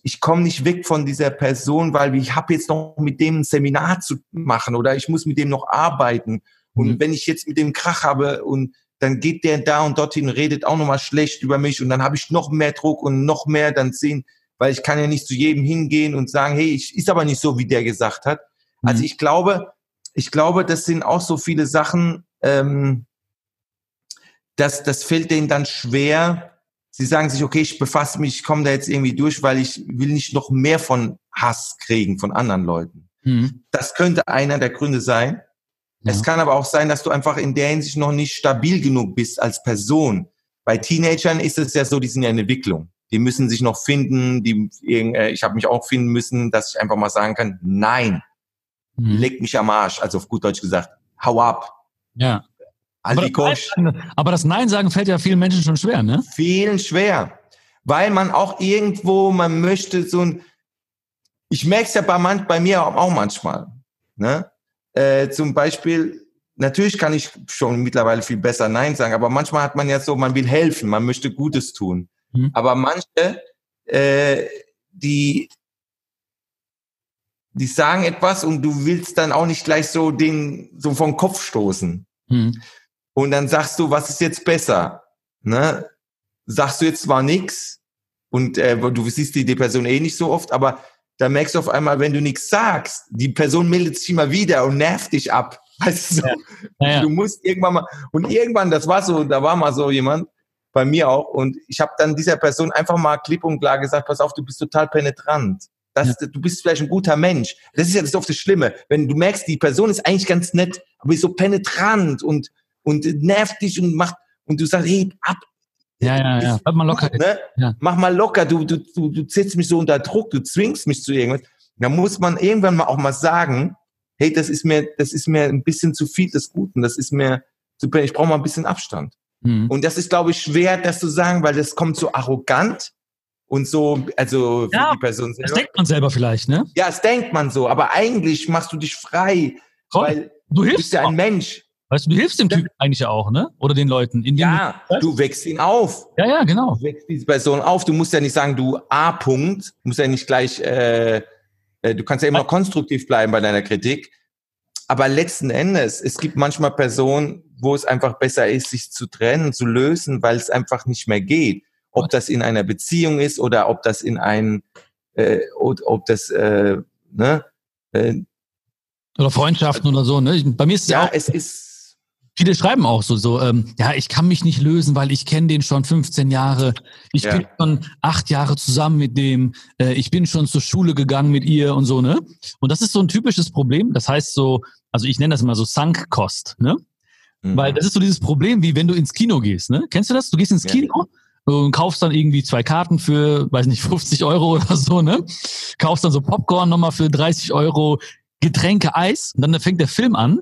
ich komme nicht weg von dieser Person, weil ich habe jetzt noch mit dem ein Seminar zu machen oder ich muss mit dem noch arbeiten. Und mhm. wenn ich jetzt mit dem Krach habe und dann geht der da und dorthin und redet auch nochmal schlecht über mich und dann habe ich noch mehr Druck und noch mehr dann sehen, weil ich kann ja nicht zu jedem hingehen und sagen, hey, ich ist aber nicht so, wie der gesagt hat. Also mhm. ich glaube, ich glaube, das sind auch so viele Sachen, ähm, dass das fällt denen dann schwer. Sie sagen sich, okay, ich befasse mich, ich komme da jetzt irgendwie durch, weil ich will nicht noch mehr von Hass kriegen von anderen Leuten. Mhm. Das könnte einer der Gründe sein. Ja. Es kann aber auch sein, dass du einfach in der Hinsicht noch nicht stabil genug bist als Person. Bei Teenagern ist es ja so, die sind ja in Entwicklung. Die müssen sich noch finden. Die, äh, ich habe mich auch finden müssen, dass ich einfach mal sagen kann, nein, hm. leg mich am Arsch, also auf gut Deutsch gesagt, hau ab. Ja. Aber das, Nein, aber das Nein sagen fällt ja vielen Menschen schon schwer, ne? Vielen schwer. Weil man auch irgendwo, man möchte so ein, ich merke es ja bei, man, bei mir auch manchmal. Ne? Äh, zum Beispiel, natürlich kann ich schon mittlerweile viel besser Nein sagen, aber manchmal hat man ja so, man will helfen, man möchte Gutes tun. Mhm. Aber manche, äh, die die sagen etwas und du willst dann auch nicht gleich so den so vom Kopf stoßen. Hm. Und dann sagst du, was ist jetzt besser? Ne? Sagst du jetzt zwar nix und äh, du siehst die, die Person eh nicht so oft, aber da merkst du auf einmal, wenn du nichts sagst, die Person meldet sich immer wieder und nervt dich ab. Weißt du, so. Ja, ja. du musst irgendwann mal und irgendwann, das war so, da war mal so jemand bei mir auch und ich habe dann dieser Person einfach mal klipp und klar gesagt, pass auf, du bist total penetrant. Das. Du bist vielleicht ein guter Mensch. Das ist ja das oft das Schlimme. Wenn du merkst, die Person ist eigentlich ganz nett, aber ist so penetrant und, und nervt dich und macht, und du sagst, hey, ab. Ja, ja, ja. Bleib mal locker. Ne? Ja. Mach mal locker. Du, du, du, du setzt mich so unter Druck. Du zwingst mich zu irgendwas. Da muss man irgendwann mal auch mal sagen, hey, das ist mir, das ist mir ein bisschen zu viel des Guten. Das ist mir zu, ich brauche mal ein bisschen Abstand. Mhm. Und das ist, glaube ich, schwer, das zu sagen, weil das kommt so arrogant und so, also für ja, die Person selber. Das denkt man selber vielleicht, ne? Ja, das denkt man so, aber eigentlich machst du dich frei, Komm, weil du, hilfst bist ja ein Mensch. Weißt du, du hilfst dem Typen eigentlich ja auch, ne? Oder den Leuten. ja, du, du wächst ihn auf. Ja, ja, genau. Du wächst diese Person auf. Du musst ja nicht sagen, du A-Punkt, musst ja nicht gleich äh, äh, du kannst ja immer konstruktiv bleiben bei deiner Kritik. Aber letzten Endes, es gibt manchmal Personen, wo es einfach besser ist, sich zu trennen, zu lösen, weil es einfach nicht mehr geht. Ob das in einer Beziehung ist oder ob das in ein, äh, ob das, äh, ne, äh, oder Freundschaften oder so, ne? Bei mir ist es ja, auch, es ist Viele schreiben auch so, so, ähm, ja, ich kann mich nicht lösen, weil ich kenne den schon 15 Jahre. Ich ja. bin schon acht Jahre zusammen mit dem. Äh, ich bin schon zur Schule gegangen mit ihr und so, ne? Und das ist so ein typisches Problem. Das heißt so, also ich nenne das mal so Sunk-Cost, ne? Mhm. Weil das ist so dieses Problem, wie wenn du ins Kino gehst, ne? Kennst du das? Du gehst ins Kino ja. und kaufst dann irgendwie zwei Karten für, weiß nicht, 50 Euro oder so, ne? Kaufst dann so Popcorn nochmal für 30 Euro, Getränke, Eis und dann fängt der Film an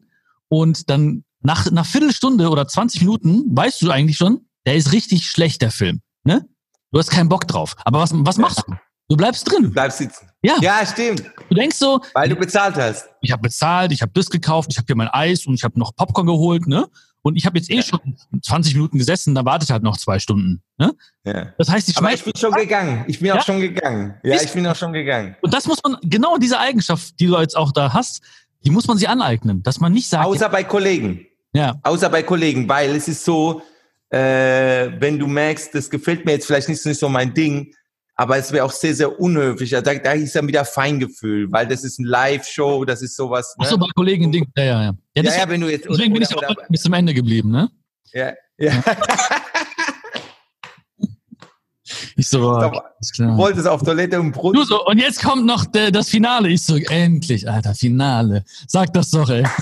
und dann nach nach Viertelstunde oder 20 Minuten weißt du eigentlich schon, der ist richtig schlecht, der Film. Ne? Du hast keinen Bock drauf. Aber was, was machst du? Du bleibst drin. Du bleibst sitzen. Ja. Ja, stimmt. Du denkst so. Weil du bezahlt hast. Ich habe bezahlt, ich habe das gekauft, ich habe hier mein Eis und ich habe noch Popcorn geholt, ne? Und ich habe jetzt eh ja. schon 20 Minuten gesessen, da warte ich halt noch zwei Stunden. Ne? Ja. Das heißt, ich Aber ich bin schon gegangen. Ich bin ja? auch schon gegangen. Ja, ich bin auch schon gegangen. Und das muss man, genau diese Eigenschaft, die du jetzt auch da hast, die muss man sich aneignen, dass man nicht sagt. Außer bei Kollegen. Ja. Außer bei Kollegen, weil es ist so, äh, wenn du merkst, das gefällt mir jetzt vielleicht nicht, nicht so mein Ding, aber es wäre auch sehr, sehr unhöflich. Da, da ist dann wieder Feingefühl, weil das ist ein Live-Show, das ist sowas. Ne? Ach so, bei Kollegen Ding. Ja, ja, ja. Ja, ja, ja wenn du jetzt, deswegen oder, bin ich auch oder, bis zum Ende geblieben, ne? Ja, ja. Ich so, klar. Du wolltest auf Toilette und Brot. Du so, und jetzt kommt noch der, das Finale. Ich so, endlich, Alter, Finale. Sag das doch, ey.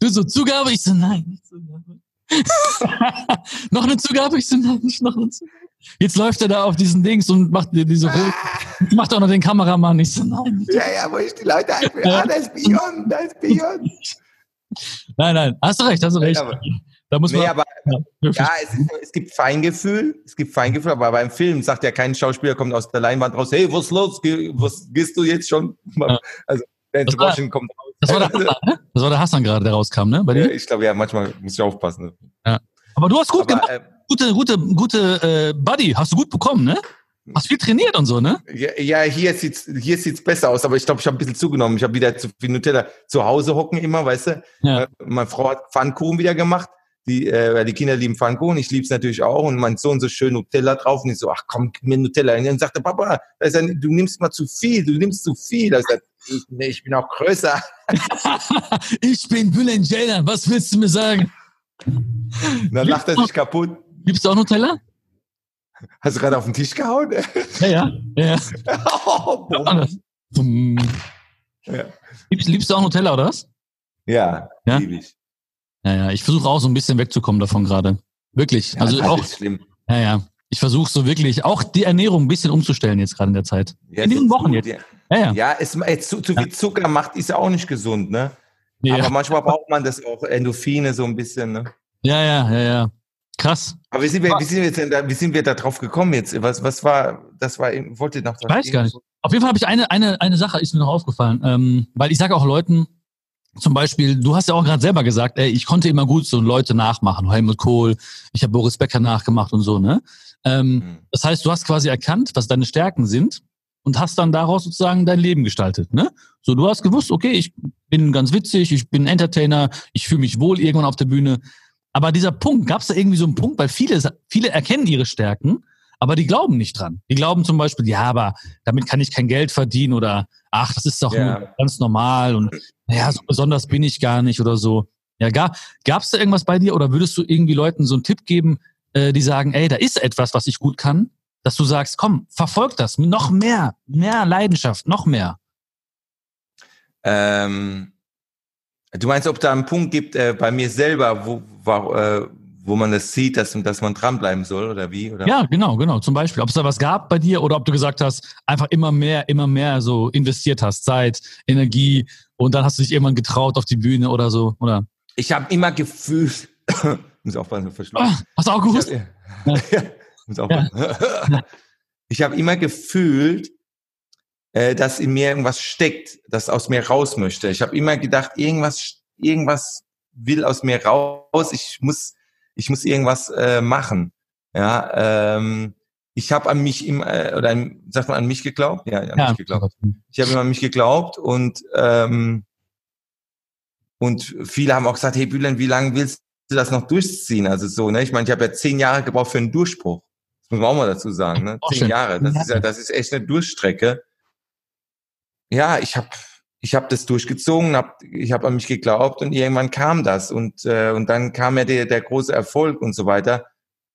Du so, Zugabe? Ich so, nein, Zugabe. noch eine Zugabe? Ich so, nein, nicht noch eine Zugabe. Jetzt läuft er da auf diesen Dings und macht dir diese Rot. macht auch noch den Kameramann. Ich so, nein. Nicht. Ja, ja, wo ich die Leute einfach, ah, das ist Beyond, das ist Beyond. Nein, nein, hast du recht, hast du recht. Ja, da muss man. Nee, aber, ja, ja es, ist, es, gibt Feingefühl, es gibt Feingefühl, aber beim Film sagt ja kein Schauspieler kommt aus der Leinwand raus, hey, was ist los? Was gehst du jetzt schon? Ja. Also, Denzel Washington kommt raus. Das war der Hassan, ne? Das war der Hassan gerade, der rauskam, ne? Bei dir? Ja, ich glaube, ja, manchmal muss ich aufpassen. Ne? Ja. Aber du hast gut Aber, gemacht. Äh, gute, gute, gute äh, Buddy, hast du gut bekommen, ne? Hast viel trainiert und so, ne? Ja, ja hier sieht's hier sieht's besser aus, aber ich glaube, ich habe ein bisschen zugenommen. Ich habe wieder zu viel Nutella zu Hause hocken immer, weißt du? Ja. Äh, meine Frau hat Pfannkuchen wieder gemacht. Die, äh, die Kinder lieben Pfannkuchen, ich lieb's natürlich auch. Und mein Sohn so schön Nutella drauf und ich so, ach komm, gib mir Nutella. Und dann sagte Papa, du nimmst mal zu viel, du nimmst zu viel. Da sagt, ich, nee, ich bin auch größer. ich bin Bülent Ceylan, was willst du mir sagen? Dann lacht er sich kaputt. Gibt's auch Nutella? Hast du gerade auf den Tisch gehauen? Ja, ja. ja. oh, ja. Liebst, liebst, du auch Nutella, oder was? Ja, ja? liebe ich. Ja, ja. Ich versuche auch so ein bisschen wegzukommen davon gerade. Wirklich. Ja, also auch. Schlimm. Ja, ja. Ich versuche so wirklich auch die Ernährung ein bisschen umzustellen jetzt gerade in der Zeit. Ja, in diesen Wochen jetzt. Ja, ja. ja es, es, zu, zu viel Zucker macht, ist ja auch nicht gesund, ne? Ja. Aber manchmal braucht man das auch, Endorphine so ein bisschen, ne? Ja, ja, ja, ja. Krass. Aber wie sind wir, wie sind wir denn da, wie sind wir da drauf gekommen jetzt? Was, was war, das war, wollte noch Ich weiß gar nicht. Auf jeden Fall habe ich eine, eine, eine Sache ist mir noch aufgefallen, ähm, weil ich sage auch Leuten, zum Beispiel, du hast ja auch gerade selber gesagt, ey, ich konnte immer gut so Leute nachmachen, Helmut Kohl, ich habe Boris Becker nachgemacht und so, ne? Ähm, mhm. Das heißt, du hast quasi erkannt, was deine Stärken sind und hast dann daraus sozusagen dein Leben gestaltet, ne? So, du hast gewusst, okay, ich bin ganz witzig, ich bin Entertainer, ich fühle mich wohl irgendwann auf der Bühne. Aber dieser Punkt, gab es da irgendwie so einen Punkt, weil viele, viele erkennen ihre Stärken, aber die glauben nicht dran. Die glauben zum Beispiel, ja, aber damit kann ich kein Geld verdienen oder ach, das ist doch ja. ganz normal und naja, so besonders bin ich gar nicht oder so. Ja, gab es da irgendwas bei dir oder würdest du irgendwie Leuten so einen Tipp geben, äh, die sagen, ey, da ist etwas, was ich gut kann, dass du sagst, komm, verfolg das, noch mehr, mehr Leidenschaft, noch mehr. Ähm, du meinst, ob da einen Punkt gibt äh, bei mir selber, wo, wo, äh, wo man das sieht, dass, dass man dranbleiben soll oder wie? Oder? Ja, genau, genau. Zum Beispiel, ob es da was gab bei dir oder ob du gesagt hast, einfach immer mehr, immer mehr so investiert hast, Zeit, Energie und dann hast du dich irgendwann getraut auf die Bühne oder so, oder? Ich habe immer gefühlt, muss aufpassen, verschlucken. Ah, hast du auch gewusst? Ja, muss aufpassen. Ich habe immer gefühlt, äh, dass in mir irgendwas steckt, das aus mir raus möchte. Ich habe immer gedacht, irgendwas, irgendwas will aus mir raus. Ich muss ich muss irgendwas äh, machen. Ja, ähm, ich habe an mich im, äh, oder an, sagt man an mich geglaubt? Ja, an ja, mich geglaubt. Ich habe immer an mich geglaubt und ähm, und viele haben auch gesagt, hey Bülent, wie lange willst du das noch durchziehen? Also so, ne? Ich meine, ich habe ja zehn Jahre gebraucht für einen Durchbruch. Das muss man auch mal dazu sagen, ne? Zehn schön. Jahre. Das ist ja, das ist echt eine Durchstrecke. Ja, ich habe ich habe das durchgezogen, hab, ich habe an mich geglaubt und irgendwann kam das und äh, und dann kam ja der der große Erfolg und so weiter.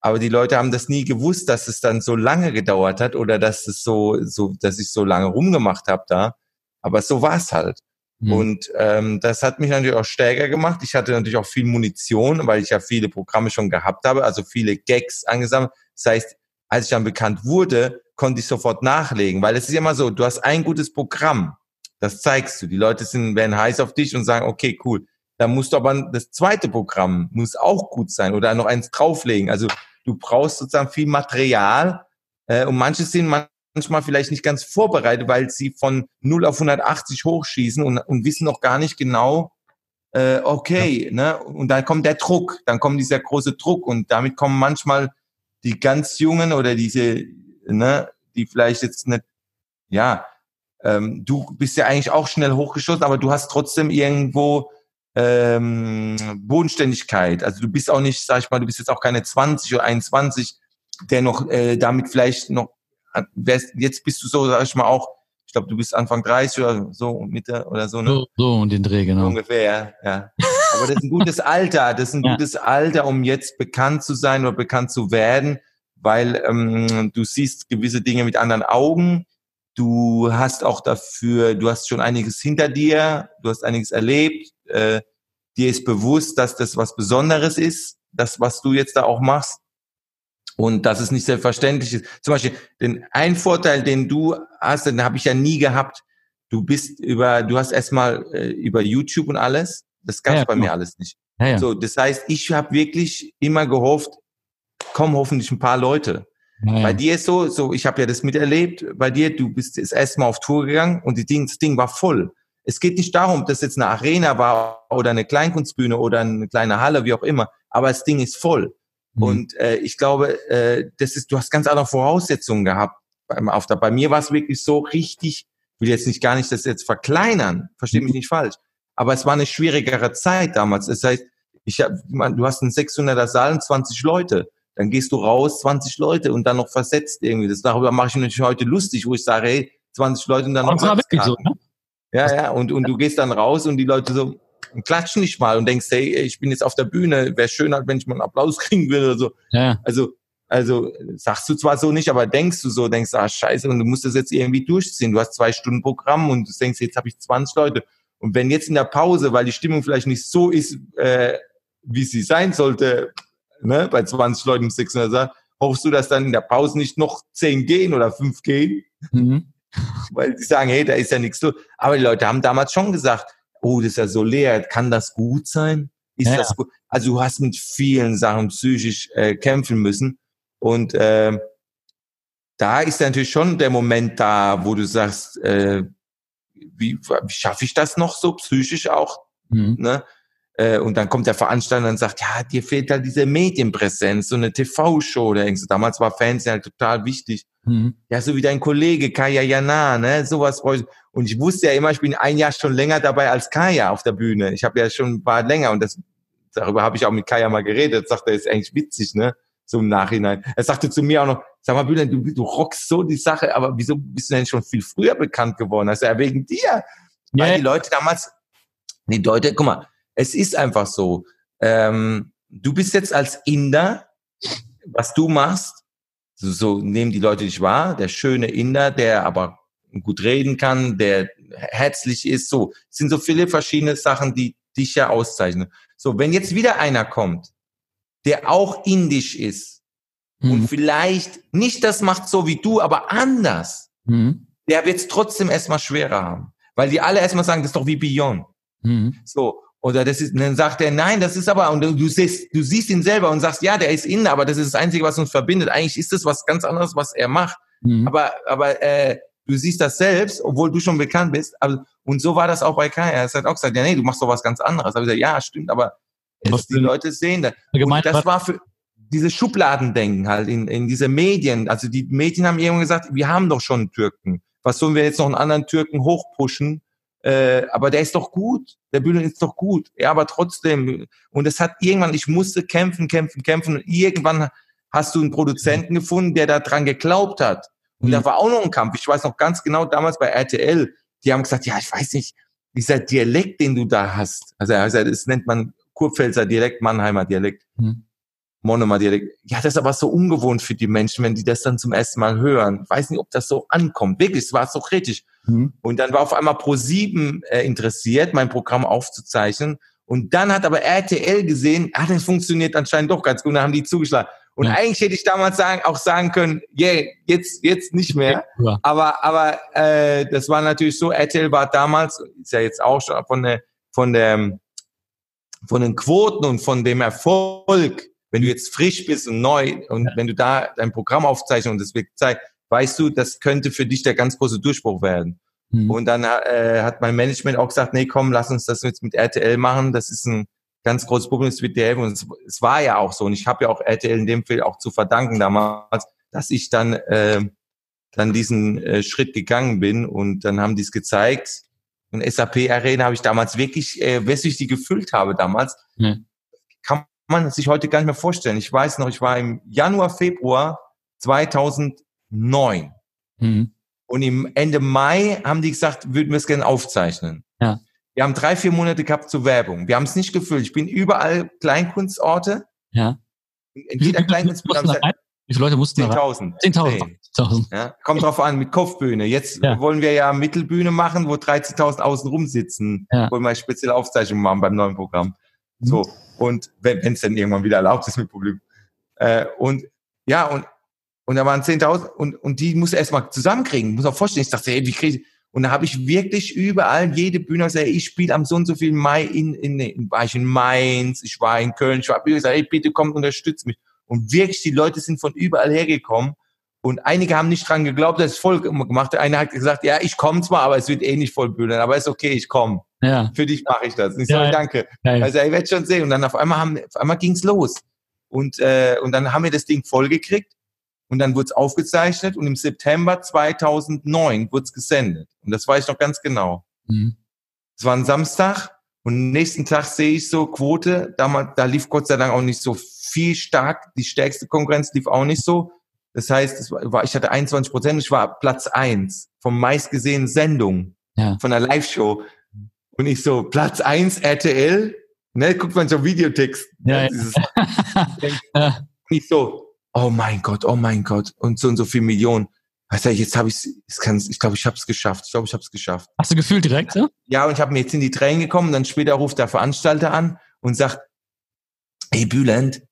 Aber die Leute haben das nie gewusst, dass es dann so lange gedauert hat oder dass es so, so, dass ich so lange rumgemacht habe da. Aber so war es halt. Mhm. Und ähm, das hat mich natürlich auch stärker gemacht. Ich hatte natürlich auch viel Munition, weil ich ja viele Programme schon gehabt habe, also viele Gags angesammelt. Das heißt, als ich dann bekannt wurde, konnte ich sofort nachlegen, weil es ist immer so, du hast ein gutes Programm, das zeigst du. Die Leute sind, werden heiß auf dich und sagen, okay, cool. Dann musst du aber das zweite Programm muss auch gut sein oder noch eins drauflegen. Also du brauchst sozusagen viel Material äh, und manche sind manchmal vielleicht nicht ganz vorbereitet, weil sie von 0 auf 180 hochschießen und, und wissen noch gar nicht genau, äh, okay, ja. ne? Und dann kommt der Druck, dann kommt dieser große Druck und damit kommen manchmal die ganz Jungen oder diese, ne, die vielleicht jetzt nicht, ja, ähm, du bist ja eigentlich auch schnell hochgeschossen, aber du hast trotzdem irgendwo ähm, Bodenständigkeit. Also du bist auch nicht, sag ich mal, du bist jetzt auch keine 20 oder 21, der noch äh, damit vielleicht noch, jetzt bist du so, sag ich mal, auch, ich glaube, du bist Anfang 30 oder so, Mitte oder so, ne? So, so und den Dreh, genau. Ungefähr, ja. Aber das ist ein gutes Alter, das ist ein ja. gutes Alter, um jetzt bekannt zu sein oder bekannt zu werden, weil ähm, du siehst gewisse Dinge mit anderen Augen, du hast auch dafür, du hast schon einiges hinter dir, du hast einiges erlebt, äh, dir ist bewusst, dass das was Besonderes ist, das, was du jetzt da auch machst. Und dass es nicht selbstverständlich ist. Zum Beispiel, den ein Vorteil, den du hast, den habe ich ja nie gehabt. Du bist über, du hast erstmal äh, über YouTube und alles. Das gab es ja, bei mir alles nicht. Ja, ja. So, das heißt, ich habe wirklich immer gehofft, kommen hoffentlich ein paar Leute. Bei dir ist so, so ich habe ja das miterlebt. Bei dir, du bist das erste Mal auf Tour gegangen und die Ding, das Ding war voll. Es geht nicht darum, dass jetzt eine Arena war oder eine Kleinkunstbühne oder eine kleine Halle, wie auch immer, aber das Ding ist voll. Mhm. Und äh, ich glaube, äh, das ist, du hast ganz andere Voraussetzungen gehabt beim Auftrag. Bei mir war es wirklich so richtig, ich will jetzt nicht gar nicht das jetzt verkleinern, verstehe mich mhm. nicht falsch, aber es war eine schwierigere Zeit damals. Das heißt, ich hab, man, du hast einen 600er Saal und 20 Leute. Dann gehst du raus, 20 Leute und dann noch versetzt irgendwie. Das darüber mache ich mich heute lustig, wo ich sage, hey, 20 Leute und dann noch. Wirklich so, ne? Ja, ja, und, und du gehst dann raus und die Leute so klatschen nicht mal und denkst, hey, ich bin jetzt auf der Bühne, wäre schön, wenn ich mal einen Applaus kriegen würde oder so. Ja. Also, also sagst du zwar so nicht, aber denkst du so, denkst, ah scheiße, und du musst das jetzt irgendwie durchziehen. Du hast zwei Stunden Programm und du denkst, jetzt habe ich 20 Leute. Und wenn jetzt in der Pause, weil die Stimmung vielleicht nicht so ist, äh, wie sie sein sollte, ne, bei 20 Leuten im 600 Saal, hoffst du, dass dann in der Pause nicht noch 10 gehen oder 5 gehen? Mhm weil die sagen, hey, da ist ja nichts los. Aber die Leute haben damals schon gesagt, oh, das ist ja so leer, kann das gut sein? Ist ja, das gut? Also du hast mit vielen Sachen psychisch äh, kämpfen müssen und äh, da ist natürlich schon der Moment da, wo du sagst, äh, wie, wie schaffe ich das noch so psychisch auch? Mhm. Ne? Äh, und dann kommt der Veranstalter und sagt, ja, dir fehlt halt diese Medienpräsenz, so eine TV-Show oder irgendwas. Damals war Fernsehen halt total wichtig. Mhm. Ja, so wie dein Kollege Kaya Jana, ne, sowas. Und ich wusste ja immer, ich bin ein Jahr schon länger dabei als Kaya auf der Bühne. Ich habe ja schon ein paar länger und das, darüber habe ich auch mit Kaya mal geredet. Sagt er, ist eigentlich witzig, ne? So im Nachhinein. Er sagte zu mir auch noch, sag mal, Bülent, du, du rockst so die Sache, aber wieso bist du denn schon viel früher bekannt geworden? Also ja, wegen dir. Weil yeah. die Leute damals, die Leute, guck mal, es ist einfach so. Ähm, du bist jetzt als Inder, was du machst, so, so nehmen die Leute dich wahr, der schöne Inder, der aber gut reden kann, der herzlich ist, so. Es sind so viele verschiedene Sachen, die dich ja auszeichnen. So, wenn jetzt wieder einer kommt, der auch indisch ist mhm. und vielleicht nicht das macht so wie du, aber anders, mhm. der wird es trotzdem erstmal schwerer haben. Weil die alle erstmal sagen, das ist doch wie Beyond. Mhm. So, oder das ist, dann sagt er, nein, das ist aber, und du siehst, du siehst ihn selber und sagst, ja, der ist innen, aber das ist das Einzige, was uns verbindet. Eigentlich ist das was ganz anderes, was er macht. Mhm. Aber, aber äh, du siehst das selbst, obwohl du schon bekannt bist. Aber, und so war das auch bei Kai. Er hat auch gesagt, ja, nee, du machst doch was ganz anderes. Aber ich gesagt, ja, stimmt, aber es, die Leute sehen das. Und das war für, diese Schubladendenken halt in, in diese Medien. Also die Medien haben irgendwann gesagt, wir haben doch schon einen Türken. Was sollen wir jetzt noch einen anderen Türken hochpushen? Äh, aber der ist doch gut. Der Bühne ist doch gut. Ja, aber trotzdem. Und es hat irgendwann, ich musste kämpfen, kämpfen, kämpfen. Und irgendwann hast du einen Produzenten gefunden, der da dran geglaubt hat. Und mhm. da war auch noch ein Kampf. Ich weiß noch ganz genau, damals bei RTL, die haben gesagt, ja, ich weiß nicht, dieser Dialekt, den du da hast. Also, also das nennt man Kurpfälzer Dialekt, Mannheimer Dialekt. Mhm. Monomer Dialekt. Ja, das ist aber so ungewohnt für die Menschen, wenn die das dann zum ersten Mal hören. Ich weiß nicht, ob das so ankommt. Wirklich, es war so richtig. Mhm. Und dann war auf einmal Pro7 äh, interessiert, mein Programm aufzuzeichnen. Und dann hat aber RTL gesehen, ah, das funktioniert anscheinend doch ganz gut. Und dann haben die zugeschlagen. Und ja. eigentlich hätte ich damals sagen, auch sagen können, yeah, jetzt, jetzt nicht mehr. Ja. Aber, aber äh, das war natürlich so, RTL war damals, ist ja jetzt auch schon von der, von der von den Quoten und von dem Erfolg wenn du jetzt frisch bist und neu und wenn du da dein Programm aufzeichnest und das wird gezeigt, weißt du, das könnte für dich der ganz große Durchbruch werden. Mhm. Und dann äh, hat mein Management auch gesagt, nee, komm, lass uns das jetzt mit RTL machen. Das ist ein ganz großes Problem, das wird dir helfen. Und es, es war ja auch so. Und ich habe ja auch RTL in dem Fall auch zu verdanken damals, dass ich dann äh, dann diesen äh, Schritt gegangen bin und dann haben die es gezeigt. Und SAP Arena habe ich damals wirklich, äh, du, ich die gefüllt habe damals, mhm. Man sich heute gar nicht mehr vorstellen. Ich weiß noch, ich war im Januar, Februar 2009. Mhm. Und im Ende Mai haben die gesagt, würden wir es gerne aufzeichnen. Ja. Wir haben drei, vier Monate gehabt zur Werbung. Wir haben es nicht gefüllt. Ich bin überall Kleinkunstorte. Ja. In jeder Kleinkunstorte. Wie viele Leute mussten 10.000. 10.000. 10. Ja, kommt drauf an, mit Kopfbühne. Jetzt ja. wollen wir ja Mittelbühne machen, wo 13.000 außen rum sitzen. Ja. Wollen wir spezielle Aufzeichnungen machen beim neuen Programm. So. Mhm. Und wenn es denn irgendwann wieder erlaubt ist mit Publikum. Äh, und ja, und, und da waren 10.000 und, und die muss erstmal zusammenkriegen. Muss auch vorstellen. Ich dachte, hey, wie kriege ich. Und da habe ich wirklich überall jede Bühne gesagt, ich spiele am so und so viel Mai in, in, in, war ich in Mainz, ich war in Köln, ich war gesagt, hey, bitte kommt, unterstützt mich. Und wirklich, die Leute sind von überall hergekommen. Und einige haben nicht dran geglaubt, dass es voll gemacht. Einer hat gesagt, ja, ich komme zwar, aber es wird eh nicht voll bühnen, aber ist okay, ich komme. Ja. Für dich mache ich das. Und ich ja, so, danke. Ja, ja. Also ich werde schon sehen. Und dann auf einmal haben, auf einmal ging's los. Und, äh, und dann haben wir das Ding vollgekriegt. Und dann wurde es aufgezeichnet und im September 2009 wurde es gesendet. Und das weiß ich noch ganz genau. Mhm. Es war ein Samstag und nächsten Tag sehe ich so Quote. Damals, da lief Gott sei Dank auch nicht so viel stark. Die stärkste Konkurrenz lief auch nicht so. Das heißt, war, ich hatte 21 Prozent, ich war Platz eins vom meistgesehenen Sendung ja. von der Live-Show. Und ich so, Platz eins RTL, ne, guckt man so Videotext. Ne, ja, ja. Und ich so, oh mein Gott, oh mein Gott, und so und so viel Millionen. Weißt du, jetzt habe ich ich glaube, ich habe es geschafft. Ich glaube, ich habe es geschafft. Hast du gefühlt direkt, ja? Ja, und ich habe mir jetzt in die Tränen gekommen. Dann später ruft der Veranstalter an und sagt, hey Bülent,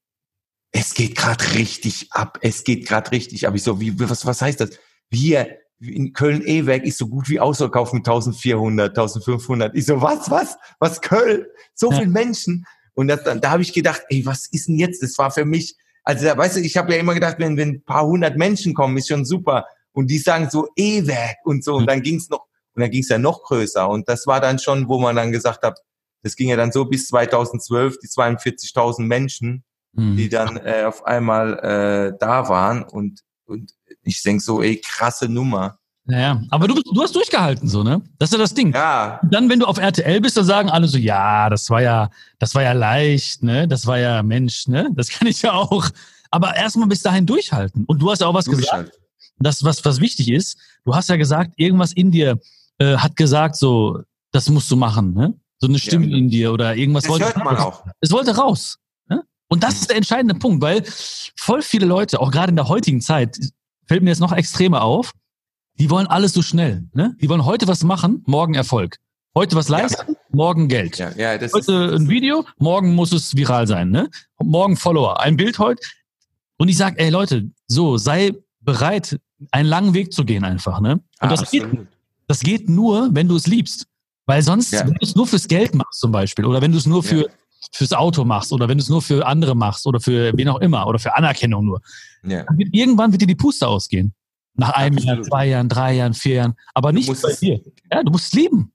es geht gerade richtig ab. Es geht gerade richtig ab. Ich so, wie, was, was heißt das? Wir, in Köln-Ewerk ist so gut wie ausverkauft mit 1400, 1500. Ich so, was, was, was Köln? So ja. viele Menschen. Und das, da, da habe ich gedacht, ey, was ist denn jetzt? Das war für mich, also da, weißt du, ich habe ja immer gedacht, wenn, wenn ein paar hundert Menschen kommen, ist schon super. Und die sagen so E-Werk und so. Und dann ging's noch, und dann ging's ja noch größer. Und das war dann schon, wo man dann gesagt hat, das ging ja dann so bis 2012, die 42.000 Menschen, mhm. die dann äh, auf einmal äh, da waren. Und, und ich denk so, ey, krasse Nummer. Naja, aber du, du hast durchgehalten, so, ne? Das ist ja das Ding. Ja. Und dann, wenn du auf RTL bist, dann sagen alle so, ja, das war ja, das war ja leicht, ne? Das war ja Mensch, ne? Das kann ich ja auch. Aber erstmal bis dahin durchhalten. Und du hast ja auch was gesagt. Das, was, was wichtig ist, du hast ja gesagt, irgendwas in dir äh, hat gesagt, so, das musst du machen, ne? So eine Stimme ja. in dir oder irgendwas das wollte hört man auch. Es wollte raus. Ne? Und das ist der entscheidende Punkt, weil voll viele Leute, auch gerade in der heutigen Zeit, fällt mir jetzt noch extremer auf, die wollen alles so schnell. Ne? Die wollen heute was machen, morgen Erfolg. Heute was leisten, ja. morgen Geld. Ja, ja, das heute ist, ein Video, morgen muss es viral sein. Ne? Morgen Follower. Ein Bild heute. Und ich sage, ey Leute, so, sei bereit, einen langen Weg zu gehen einfach. Ne? Und ah, das, geht, das geht nur, wenn du es liebst. Weil sonst, wenn du es nur fürs Geld machst zum Beispiel, oder wenn du es nur für. Fürs Auto machst, oder wenn du es nur für andere machst, oder für wen auch immer, oder für Anerkennung nur, ja. wird, irgendwann wird dir die Puste ausgehen. Nach einem Absolut. Jahr, zwei Jahren, drei Jahren, vier Jahren. Aber nicht bei dir. Ja, du musst es lieben.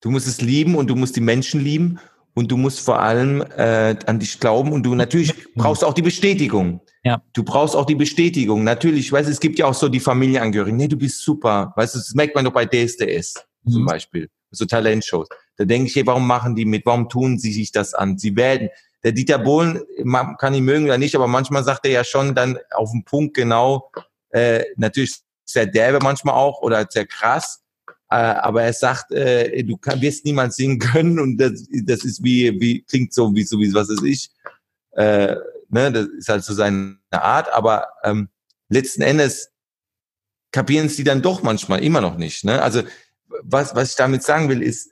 Du musst es lieben und du musst die Menschen lieben. und du musst vor allem äh, an dich glauben und du natürlich brauchst auch die Bestätigung. Ja. Du brauchst auch die Bestätigung. Natürlich, weißt du, es gibt ja auch so die Familienangehörigen. Nee, du bist super. Weißt du, das merkt man doch bei DSDS mhm. zum Beispiel. So Talentshows. Da denke ich, hey, warum machen die mit? Warum tun sie sich das an? Sie werden. Der Dieter Bohlen, man kann ihn mögen oder nicht, aber manchmal sagt er ja schon dann auf den Punkt genau, äh, natürlich sehr derbe manchmal auch oder sehr krass, äh, aber er sagt, äh, du kann, wirst niemand singen können und das, das ist wie, wie klingt so wie so wie was ist ich. Äh, ne, das ist halt so seine Art, aber ähm, letzten Endes kapieren es die dann doch manchmal immer noch nicht. Ne? Also was, was ich damit sagen will, ist,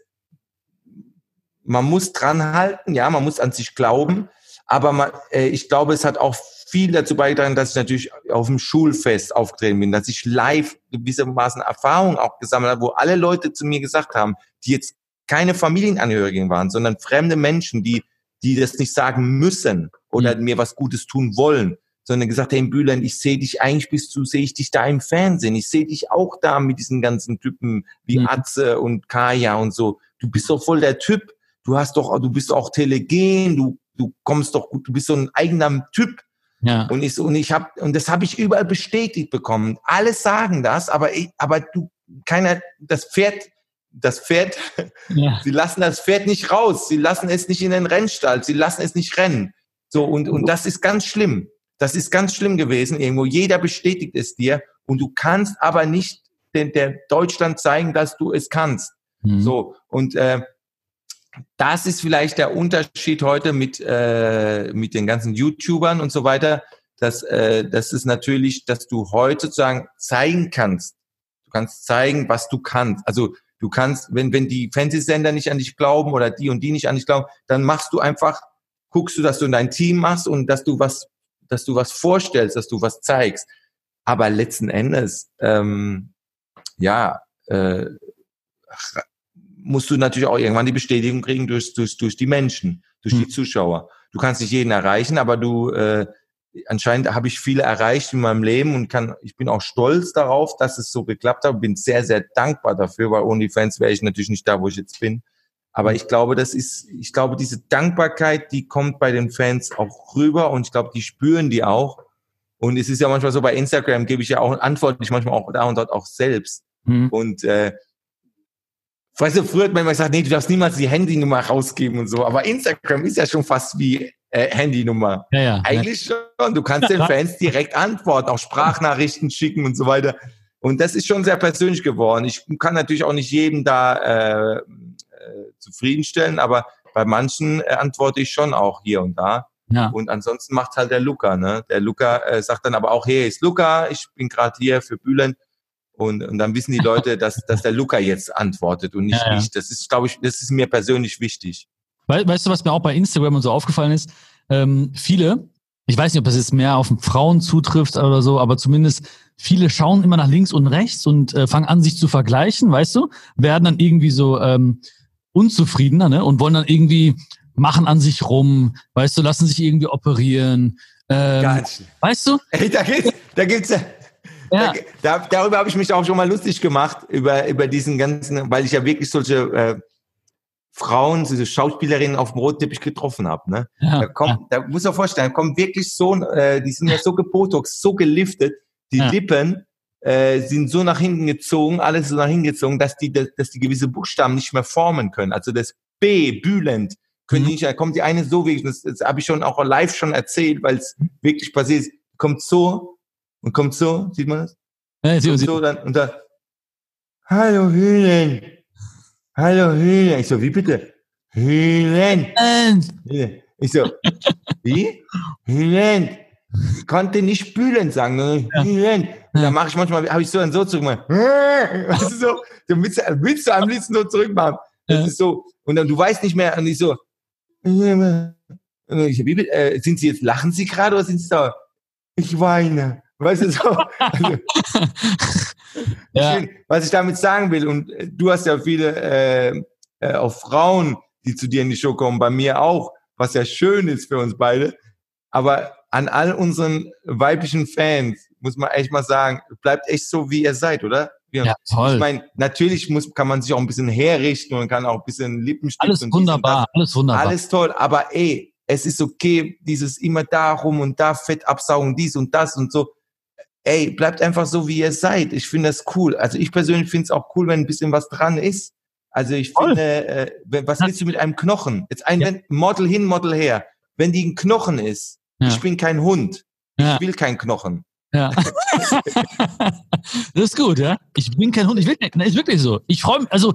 man muss dran halten, ja, man muss an sich glauben, aber man, äh, ich glaube, es hat auch viel dazu beigetragen, dass ich natürlich auf dem Schulfest aufgetreten bin, dass ich live gewissermaßen Erfahrungen auch gesammelt habe, wo alle Leute zu mir gesagt haben, die jetzt keine Familienangehörigen waren, sondern fremde Menschen, die, die das nicht sagen müssen oder mhm. mir was Gutes tun wollen, sondern gesagt, hey Bühlen, ich sehe dich, eigentlich bist du, sehe ich dich da im Fernsehen, ich sehe dich auch da mit diesen ganzen Typen wie mhm. Atze und Kaya und so. Du bist doch voll der Typ. Du hast doch, du bist auch telegen, du, du kommst doch gut, du bist so ein eigener Typ. Ja. Und ich und ich habe und das habe ich überall bestätigt bekommen. Alle sagen das, aber ich, aber du keiner das Pferd das Pferd ja. sie lassen das Pferd nicht raus, sie lassen es nicht in den Rennstall, sie lassen es nicht rennen. So und und das ist ganz schlimm. Das ist ganz schlimm gewesen irgendwo. Jeder bestätigt es dir und du kannst aber nicht den, der Deutschland zeigen, dass du es kannst. Mhm. So und äh, das ist vielleicht der Unterschied heute mit, äh, mit den ganzen YouTubern und so weiter, dass äh, das ist natürlich, dass du heute sozusagen zeigen kannst. Du kannst zeigen, was du kannst. Also du kannst, wenn, wenn die Fernsehsender nicht an dich glauben oder die und die nicht an dich glauben, dann machst du einfach, guckst du, dass du in dein Team machst und dass du was, dass du was vorstellst, dass du was zeigst. Aber letzten Endes, ähm, ja, äh, musst du natürlich auch irgendwann die Bestätigung kriegen durch, durch, durch die Menschen, durch die hm. Zuschauer. Du kannst nicht jeden erreichen, aber du äh, anscheinend habe ich viele erreicht in meinem Leben und kann, ich bin auch stolz darauf, dass es so geklappt hat. Bin sehr, sehr dankbar dafür, weil ohne die Fans wäre ich natürlich nicht da, wo ich jetzt bin. Aber hm. ich glaube, das ist, ich glaube, diese Dankbarkeit, die kommt bei den Fans auch rüber und ich glaube, die spüren die auch. Und es ist ja manchmal so, bei Instagram gebe ich ja auch, antworte ich manchmal auch da und dort auch selbst. Mhm. Und äh, Weißt du, früher hat man immer gesagt, nee, du darfst niemals die Handynummer rausgeben und so. Aber Instagram ist ja schon fast wie äh, Handynummer. Ja, ja, Eigentlich ja. schon. Du kannst den Fans direkt antworten, auch Sprachnachrichten schicken und so weiter. Und das ist schon sehr persönlich geworden. Ich kann natürlich auch nicht jeden da äh, zufriedenstellen, aber bei manchen äh, antworte ich schon auch hier und da. Ja. Und ansonsten macht halt der Luca. Ne? Der Luca äh, sagt dann aber auch, hey, ist Luca, ich bin gerade hier für Bühlen und, und dann wissen die Leute, dass, dass der Luca jetzt antwortet und nicht ja, ja. ich. Das ist, glaube ich, das ist mir persönlich wichtig. weißt du, was mir auch bei Instagram und so aufgefallen ist? Ähm, viele, ich weiß nicht, ob das jetzt mehr auf Frauen zutrifft oder so, aber zumindest viele schauen immer nach links und rechts und äh, fangen an, sich zu vergleichen, weißt du? Werden dann irgendwie so ähm, unzufriedener ne? und wollen dann irgendwie machen an sich rum, weißt du, lassen sich irgendwie operieren. Ähm, weißt du? Ey, da gibt's, da gibt's ja, ja. Da, darüber habe ich mich auch schon mal lustig gemacht, über, über diesen ganzen, weil ich ja wirklich solche äh, Frauen, diese Schauspielerinnen auf dem Rotteppich getroffen habe. Ne? Ja. Da, kommt, da muss man vorstellen, da kommen wirklich so, äh, die sind ja so gebotox, so geliftet, die ja. Lippen äh, sind so nach hinten gezogen, alles so nach hinten gezogen, dass die, dass die gewisse Buchstaben nicht mehr formen können. Also das B, Bülent, können mhm. die nicht, da kommt die eine so wirklich, das, das habe ich schon auch live schon erzählt, weil es wirklich passiert ist, kommt so und kommt so, sieht man das? Ja, sieht so, dann, und dann, hallo Hühnen, hallo Hühnen. Ich so, wie bitte? Hühnen. Ich so, wie? Hühnen. Ich konnte nicht spülen sagen, sondern ja. Dann mache ich manchmal, habe ich so dann so zurückgemacht. Das ist so, du willst, willst du am liebsten so zurückmachen. Das ist so, und dann du weißt nicht mehr, und ich so, ich, wie, äh, sind Sie jetzt, lachen Sie gerade oder sind Sie da? Ich weine. Weißt du so? Also, ja. Was ich damit sagen will, und äh, du hast ja viele äh, äh, auch Frauen, die zu dir in die Show kommen, bei mir auch, was ja schön ist für uns beide. Aber an all unseren weiblichen Fans muss man echt mal sagen, bleibt echt so, wie ihr seid, oder? Ja, toll. Ich meine, natürlich muss, kann man sich auch ein bisschen herrichten und kann auch ein bisschen Lippenstift alles und wunderbar, alles wunderbar. Alles toll, aber ey, es ist okay, dieses immer da rum und da Fett absaugen, dies und das und so. Ey, bleibt einfach so, wie ihr seid. Ich finde das cool. Also ich persönlich finde es auch cool, wenn ein bisschen was dran ist. Also ich Voll. finde, äh, was willst du mit einem Knochen? Jetzt ein Ja. Model hin, Model her. Wenn die ein Knochen ist, Ja. ich bin kein Hund. Ja. Ich will kein Knochen. Ja. das ist gut, ja. Ich bin kein Hund, ich will nicht. Ist wirklich so. Ich freue mich, also,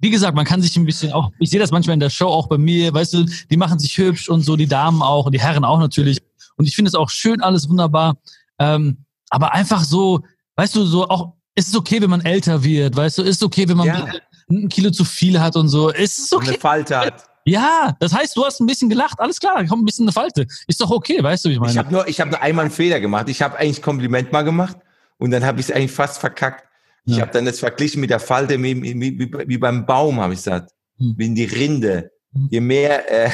wie gesagt, man kann sich ein bisschen auch, ich sehe das manchmal in der Show auch bei mir, weißt du, die machen sich hübsch und so, die Damen auch und die Herren auch natürlich. Und ich finde es auch schön, alles wunderbar. Ähm, aber einfach so, weißt du, so auch, es ist okay, wenn man älter wird, weißt du, ist okay, wenn man Ja. ein Kilo zu viel hat und so. Es ist okay. eine Falte hat. Ja, das heißt, du hast ein bisschen gelacht, alles klar, da kommt ein bisschen eine Falte. Ist doch okay, weißt du, wie ich meine. Ich habe nur, ich habe nur einmal einen Fehler gemacht. Ich habe eigentlich Kompliment mal gemacht und dann habe ich es eigentlich fast verkackt. Ich Ja. habe dann das verglichen mit der Falte wie, wie, wie, beim Baum, habe ich gesagt. Hm. Wie in die Rinde. Hm. Je mehr, äh,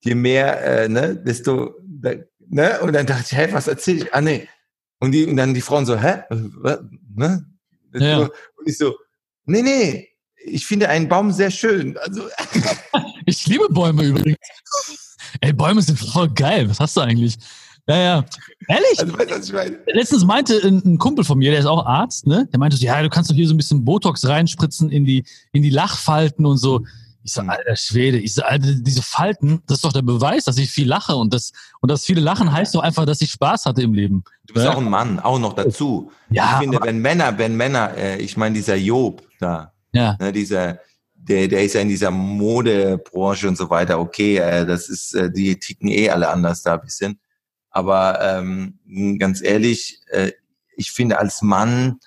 je mehr, äh, ne, desto, da, ne? Und dann dachte ich, hä, was erzähl ich? Ah, nee. Und die, und dann die Frauen so, hä? Was? Ne? Ja. Und ich so, nee, nee. Ich finde einen Baum sehr schön. Also, Ich liebe Bäume übrigens. Ey, Bäume sind voll geil. Was hast du eigentlich? Ja, ja. Ehrlich? also weißt ich meine? Letztens meinte ein, ein Kumpel von mir, der ist auch Arzt, ne? Der meinte so, ja, du kannst doch hier so ein bisschen Botox reinspritzen in die, in die Lachfalten und so. Ich so, Hm. alter Schwede, ich so, alter, diese Falten, das ist doch der Beweis, dass ich viel lache und das, und das viele Lachen heißt doch einfach, dass ich Spaß hatte im Leben. Du bist Ja. auch ein Mann, auch noch dazu. Ja, ich finde, wenn Männer, wenn Männer, äh, ich meine, dieser Job da, Ja, ne, dieser, der, der ist ja in dieser Modebranche und so weiter, okay, äh, das ist, äh, die ticken eh alle anders da ein bisschen. Aber ähm, ganz ehrlich, äh, ich finde als Mann,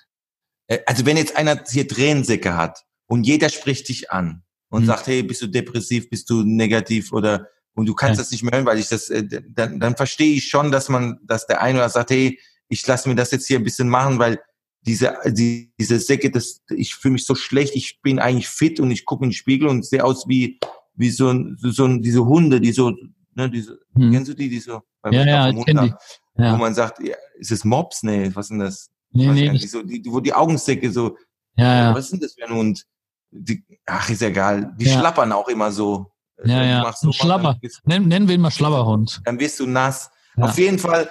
äh, also wenn jetzt einer hier Tränensäcke hat und jeder spricht dich an und Mhm. sagt, hey, bist du depressiv, bist du negativ oder und du kannst Ja. das nicht mehr hören, weil ich das, äh, dann, dann verstehe ich schon, dass man, dass der eine oder sagt, hey, ich lasse mir das jetzt hier ein bisschen machen, weil diese, die, diese Säcke, das, ich fühle mich so schlecht, ich bin eigentlich fit und ich gucke in den Spiegel und sehe aus wie, wie so ein, so, so ein, diese Hunde, die so, ne, diese, Hm. kennst du die, die so, Ja, ja, ich Hund kenn da, die. Ja. wo man sagt, ja, ist es Mops? Nee, was denn das? nee, nee, das, so, die, wo die Augensäcke so, ja, ja. was denn das für ein Hund? Die, ach, ist egal. Die Ja. schlappern auch immer so. Ja, Du ja. so, Ein Schlapper. Bist, Nennen, nennen wir ihn mal Schlabberhund. dann wirst du nass. Auf jeden Fall,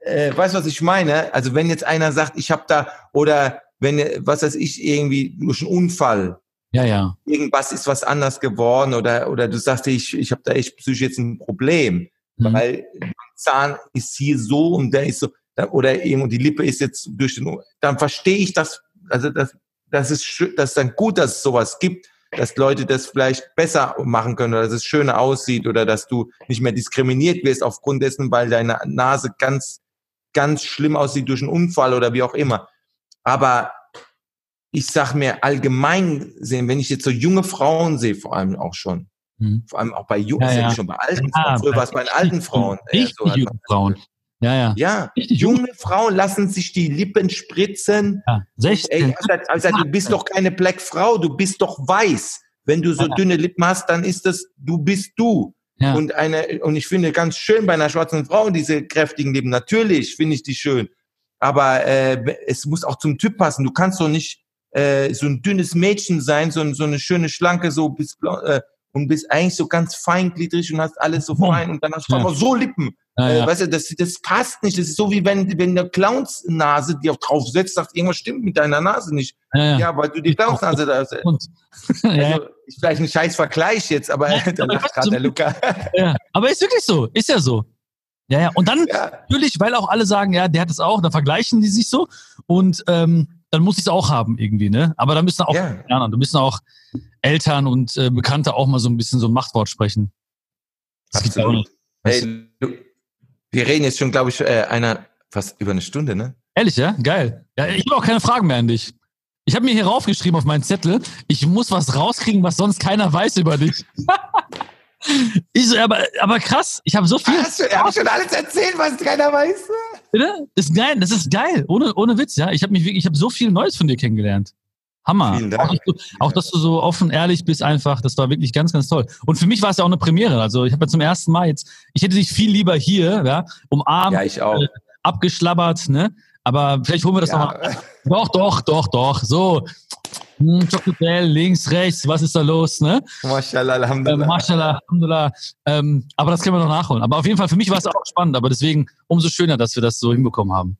äh, weißt du, was ich meine? Also wenn jetzt einer sagt, ich habe da, oder wenn, was weiß ich, irgendwie durch einen Unfall, Ja, ja. irgendwas ist was anders geworden, oder, oder du sagst, ich, ich habe da echt psychisch jetzt ein Problem, Mhm. weil der Zahn ist hier so und der ist so, oder irgendwo die Lippe ist jetzt durch den, dann verstehe ich das, also das, das ist, das ist dann gut, dass es sowas gibt, dass Leute das vielleicht besser machen können oder dass es schöner aussieht oder dass du nicht mehr diskriminiert wirst aufgrund dessen, weil deine Nase ganz, ganz schlimm aussieht durch einen Unfall oder wie auch immer. Aber ich sag mir allgemein sehen, wenn ich jetzt so junge Frauen sehe, vor allem auch schon, Mhm. vor allem auch bei jungen, Ja, ja ja. schon bei alten Ja, Frauen, früher bei war es bei alten Frauen. Richtig so hat junge Frauen. Ja, ja. Ja, Richtig junge. Frauen lassen sich die Lippen spritzen. ja. 16. Ey, Alter, Alter, du bist doch keine Black Frau, du bist doch weiß. Wenn du so Ja. dünne Lippen hast, dann ist das, du bist du. Ja. Und eine, und ich finde ganz schön bei einer schwarzen Frau diese kräftigen Lippen. Natürlich finde ich die schön. Aber äh, es muss auch zum Typ passen. Du kannst doch nicht äh, so ein dünnes Mädchen sein, so, so eine schöne schlanke, so bis äh, und bist eigentlich so ganz feingliedrig und hast alles so fein und dann hast du Ja. aber so Lippen. Ja, Äh, ja. weißt du, das, das passt nicht. Das ist so wie wenn, wenn eine Clownsnase die auf drauf setzt, sagt, irgendwas stimmt mit deiner Nase nicht. ja, ja. Weil du die Clownsnase da hast. Also, ist vielleicht ein scheiß Vergleich jetzt, aber da lacht gerade der Luca. Ja, aber ist wirklich so, ist ja so. Ja, ja. Und dann natürlich, weil auch alle sagen, ja, der hat es auch, dann vergleichen die sich so und ähm, dann muss ich es auch haben irgendwie, ne? Aber da müssen auch Ja. ja. da müssen auch Eltern und äh, Bekannte auch mal so ein bisschen so ein Machtwort sprechen. Das Absolut. nicht. Weißt du? Ey, du, wir reden jetzt schon, glaube ich, äh, einer fast über eine Stunde, ne? Ehrlich, ja? Geil. Ja, ich habe auch keine Fragen mehr an dich. Ich habe mir hier raufgeschrieben auf meinen Zettel, ich muss was rauskriegen, was sonst keiner weiß über dich. ich so, aber, aber krass, ich habe so viel. Hast du, hab ich schon alles erzählt, was keiner weiß? Bitte? Das ist geil, das ist geil, ohne, ohne Witz, ja. Ich habe mich wirklich, ich habe so viel Neues von dir kennengelernt. Hammer. Vielen Dank. Auch dass, du, auch, dass du so offen, ehrlich bist, einfach, das war wirklich ganz, ganz toll. Und für mich war es ja auch eine Premiere. Also ich habe ja zum ersten Mal jetzt, ich hätte dich viel lieber hier, ja, umarmt, Ja, ich auch. abgeschlabbert, ne? Aber vielleicht holen wir das ja. nochmal. Doch, doch, doch, doch. So. Hm, links, rechts, was ist da los, ne? Mashallah, Alhamdulillah. Äh, Mashallah, Alhamdulillah. Ähm, aber das können wir noch nachholen. Aber auf jeden Fall, für mich war es auch spannend, aber deswegen umso schöner, dass wir das so hinbekommen haben.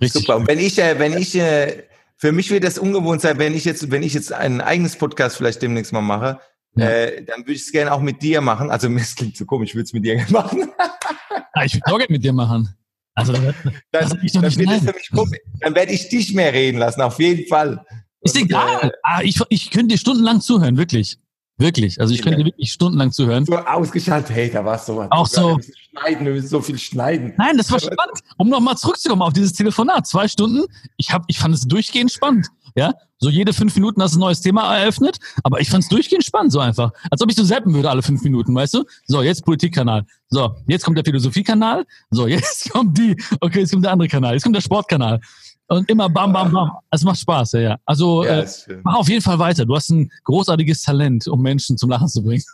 Richtig. Super. Und wenn ich, äh, wenn ich, äh, für mich wird das ungewohnt sein, wenn ich jetzt, wenn ich jetzt ein eigenes Podcast vielleicht demnächst mal mache, ja. äh, dann würde ich es gerne auch mit dir machen. Also mir klingt so komisch, ich würde es mit dir gerne machen. ja, ah, ich würde auch gerne mit dir machen. Also das, das, das, das wird es für mich komisch. Dann werde ich dich mehr reden lassen, auf jeden Fall. Ist egal. Äh, ah, ich, ich könnte dir stundenlang zuhören, wirklich. Wirklich. Also ich könnte dir wirklich stundenlang zuhören. So ausgeschaltet, hey, da war es so. Auch so. Wir schneiden, wir müssen so viel schneiden. Nein, das war spannend. Um nochmal zurückzukommen auf dieses Telefonat. Zwei Stunden. Ich, hab, ich fand es durchgehend spannend. Ja, so jede fünf Minuten hast du ein neues Thema eröffnet, aber ich fand es durchgehend spannend, so einfach. Als ob ich so zappen würde alle fünf Minuten, weißt du? So, jetzt Politikkanal. So, jetzt kommt der Philosophiekanal. So, jetzt kommt die. Okay, jetzt kommt der andere Kanal. Jetzt kommt der Sportkanal. Und immer bam, bam, bam. Es macht Spaß, ja, ja. Also ja, äh, mach auf jeden Fall weiter. Du hast ein großartiges Talent, um Menschen zum Lachen zu bringen.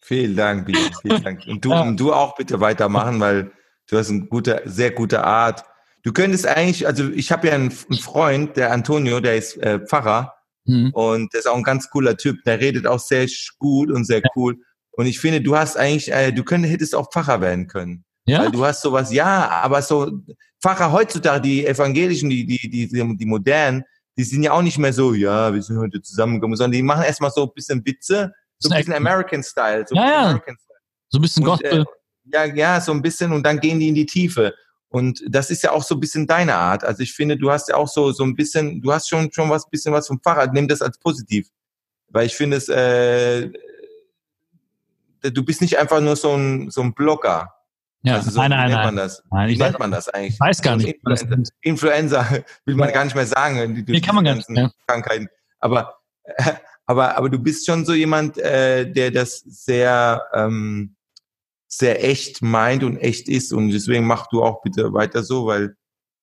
Vielen Dank, Bier. Vielen Dank. Und du, ja. und du auch bitte weitermachen, weil du hast eine gute, sehr gute Art. Du könntest eigentlich, also ich habe ja einen, einen, Freund, der Antonio, der ist äh, Pfarrer mhm. und der ist auch ein ganz cooler Typ. Der redet auch sehr gut und sehr cool. Und ich finde, du hast eigentlich, äh, du könntest, hättest auch Pfarrer werden können. Ja. Weil du hast sowas, ja, aber so Pfarrer heutzutage, die evangelischen, die, die, die, die modernen, die sind ja auch nicht mehr so, ja, wir sind heute zusammengekommen, sondern die machen erstmal so ein bisschen Witze, so ein bisschen American Style. So ja, ja. American Style. So ein bisschen Gospel. Äh, ja, ja, so ein bisschen und dann gehen die in die Tiefe. Und das ist ja auch so ein bisschen deine Art. Also ich finde, du hast ja auch so, so ein bisschen, du hast schon, schon was, bisschen was vom Pfarrer. Nimm das als positiv. Weil ich finde es, äh, du bist nicht einfach nur so ein, so ein Blogger. Ja, also so, nein, nein, wie nennt man das? Nein, wie nennt man das eigentlich? Ich weiß gar nicht. Influenza, Influenza will man gar nicht mehr sagen. Die, nee, kann man gar nicht. Ja. Krankheiten. Aber, aber, aber du bist schon so jemand, äh, der das sehr, ähm, sehr echt meint und echt ist. Und deswegen mach du auch bitte weiter so, weil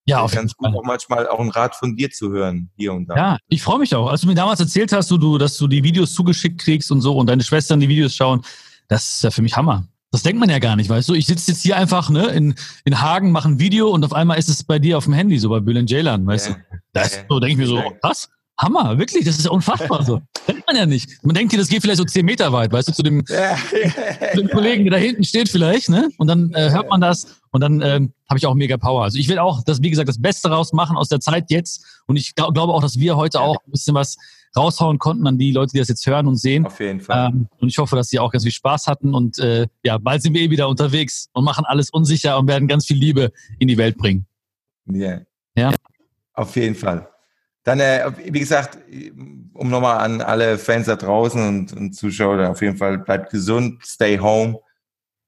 ja, auf ganz gut auch manchmal auch einen Rat von dir zu hören, hier und da. Ja, ich freue mich auch. Als du mir damals erzählt hast, du, dass du die Videos zugeschickt kriegst und so und deine Schwestern die Videos schauen, das ist ja für mich Hammer. Das denkt man ja gar nicht, weißt du? Ich sitze jetzt hier einfach ne, in, in Hagen, mache ein Video und auf einmal ist es bei dir auf dem Handy, so bei Bülent Ceylan, weißt ja. du? Das ja. so denke ich mir so, krass, Hammer, wirklich, das ist ja unfassbar so. denkt man ja nicht. Man denkt hier, das geht vielleicht so zehn Meter weit, weißt du, zu dem, ja. zu dem Kollegen, der da hinten steht vielleicht, ne? Und dann äh, hört man das und dann ähm, habe ich auch mega Power. Also ich will auch, das, wie gesagt, das Beste rausmachen aus der Zeit jetzt und ich glaub, glaube auch, dass wir heute auch ein bisschen was raushauen konnten an die Leute, die das jetzt hören und sehen. Auf jeden Fall. Ähm, und ich hoffe, dass sie auch ganz viel Spaß hatten. Und äh, ja, bald sind wir eh wieder unterwegs und machen alles unsicher und werden ganz viel Liebe in die Welt bringen. Yeah. Ja. Auf jeden Fall. Dann, äh, wie gesagt, um nochmal an alle Fans da draußen und, und Zuschauer, auf jeden Fall bleibt gesund, stay home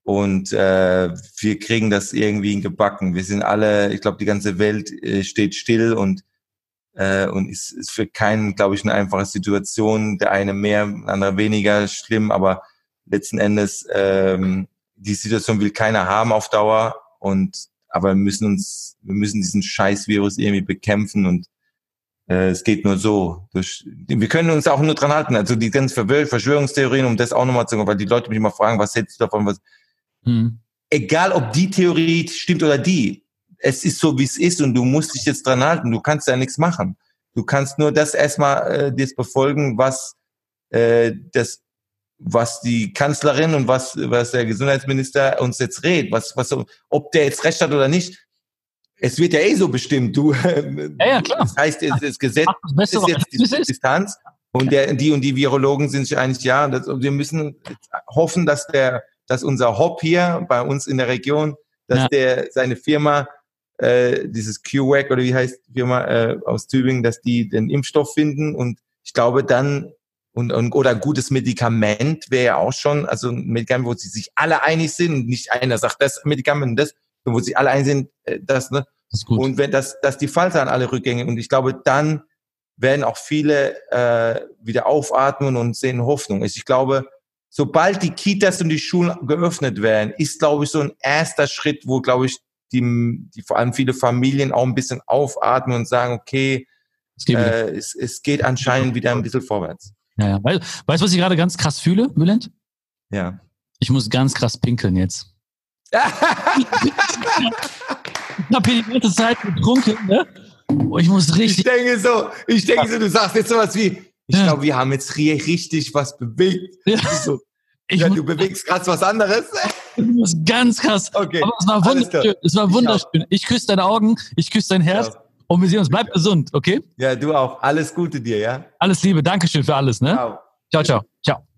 und äh, wir kriegen das irgendwie gebacken. Wir sind alle, ich glaube, die ganze Welt äh, steht still und äh, und ist, ist für keinen, glaube ich, eine einfache Situation. Der eine mehr, der andere weniger schlimm, aber letzten Endes ähm, die Situation will keiner haben auf Dauer und aber wir müssen uns, wir müssen diesen Scheiß-Virus irgendwie bekämpfen und äh, es geht nur so. Durch, wir können uns auch nur dran halten. Also die ganzen Verschwörungstheorien, um das auch nochmal zu sagen, weil die Leute mich immer fragen, was hältst du davon? Was, hm. Egal, ob die Theorie stimmt oder die, es ist so, wie es ist und du musst dich jetzt dran halten. Du kannst ja nichts machen. Du kannst nur das erstmal äh, das befolgen, was äh, das was die Kanzlerin und was was der Gesundheitsminister uns jetzt redet, was was ob der jetzt recht hat oder nicht. Es wird ja eh so bestimmt. Du, ja, ja klar. Das heißt, das, das Gesetz das ist jetzt die Distanz und der, die und die Virologen sind sich einig, ja, das, wir müssen hoffen, dass der, dass unser Hop hier bei uns in der Region, dass ja. der seine Firma äh, dieses QWAC oder wie heißt die Firma äh, aus Tübingen, dass die den Impfstoff finden und ich glaube dann und, und oder gutes Medikament wäre ja auch schon, also ein Medikament, wo sie sich alle einig sind und nicht einer sagt das Medikament und das, wo sie alle einig sind, äh, das, ne? Das und wenn das, das die Fall sein, alle Rückgänge und ich glaube, dann werden auch viele äh, wieder aufatmen und sehen Hoffnung. Also ich glaube, sobald die Kitas und die Schulen geöffnet werden, ist, glaube ich, so ein erster Schritt, wo, glaube ich, die, die vor allem viele Familien auch ein bisschen aufatmen und sagen, okay, es geht, äh, es, es geht anscheinend wieder ein bisschen vorwärts. Ja, ja. Weißt du, was ich gerade ganz krass fühle, Bülent? Ja. Ich muss ganz krass pinkeln jetzt. ich habe hier die ganze Zeit getrunken, ne? Ich muss richtig. Ich denke so, ich denke so, du sagst jetzt sowas wie, ich Ja. glaube, wir haben jetzt hier richtig was bewegt. Ja. So, Ich ja, du bewegst gerade was anderes. muss ganz krass. Okay. Aber es war wunderschön. Es war Ich wunderschön. Ich küsse deine Augen, ich küsse dein Herz Ja. und wir sehen uns. Bleib gesund, okay? Ja, du auch. Alles Gute dir, ja? Alles Liebe, Dankeschön für alles, ne? Ciao. Ciao, ciao. Ciao.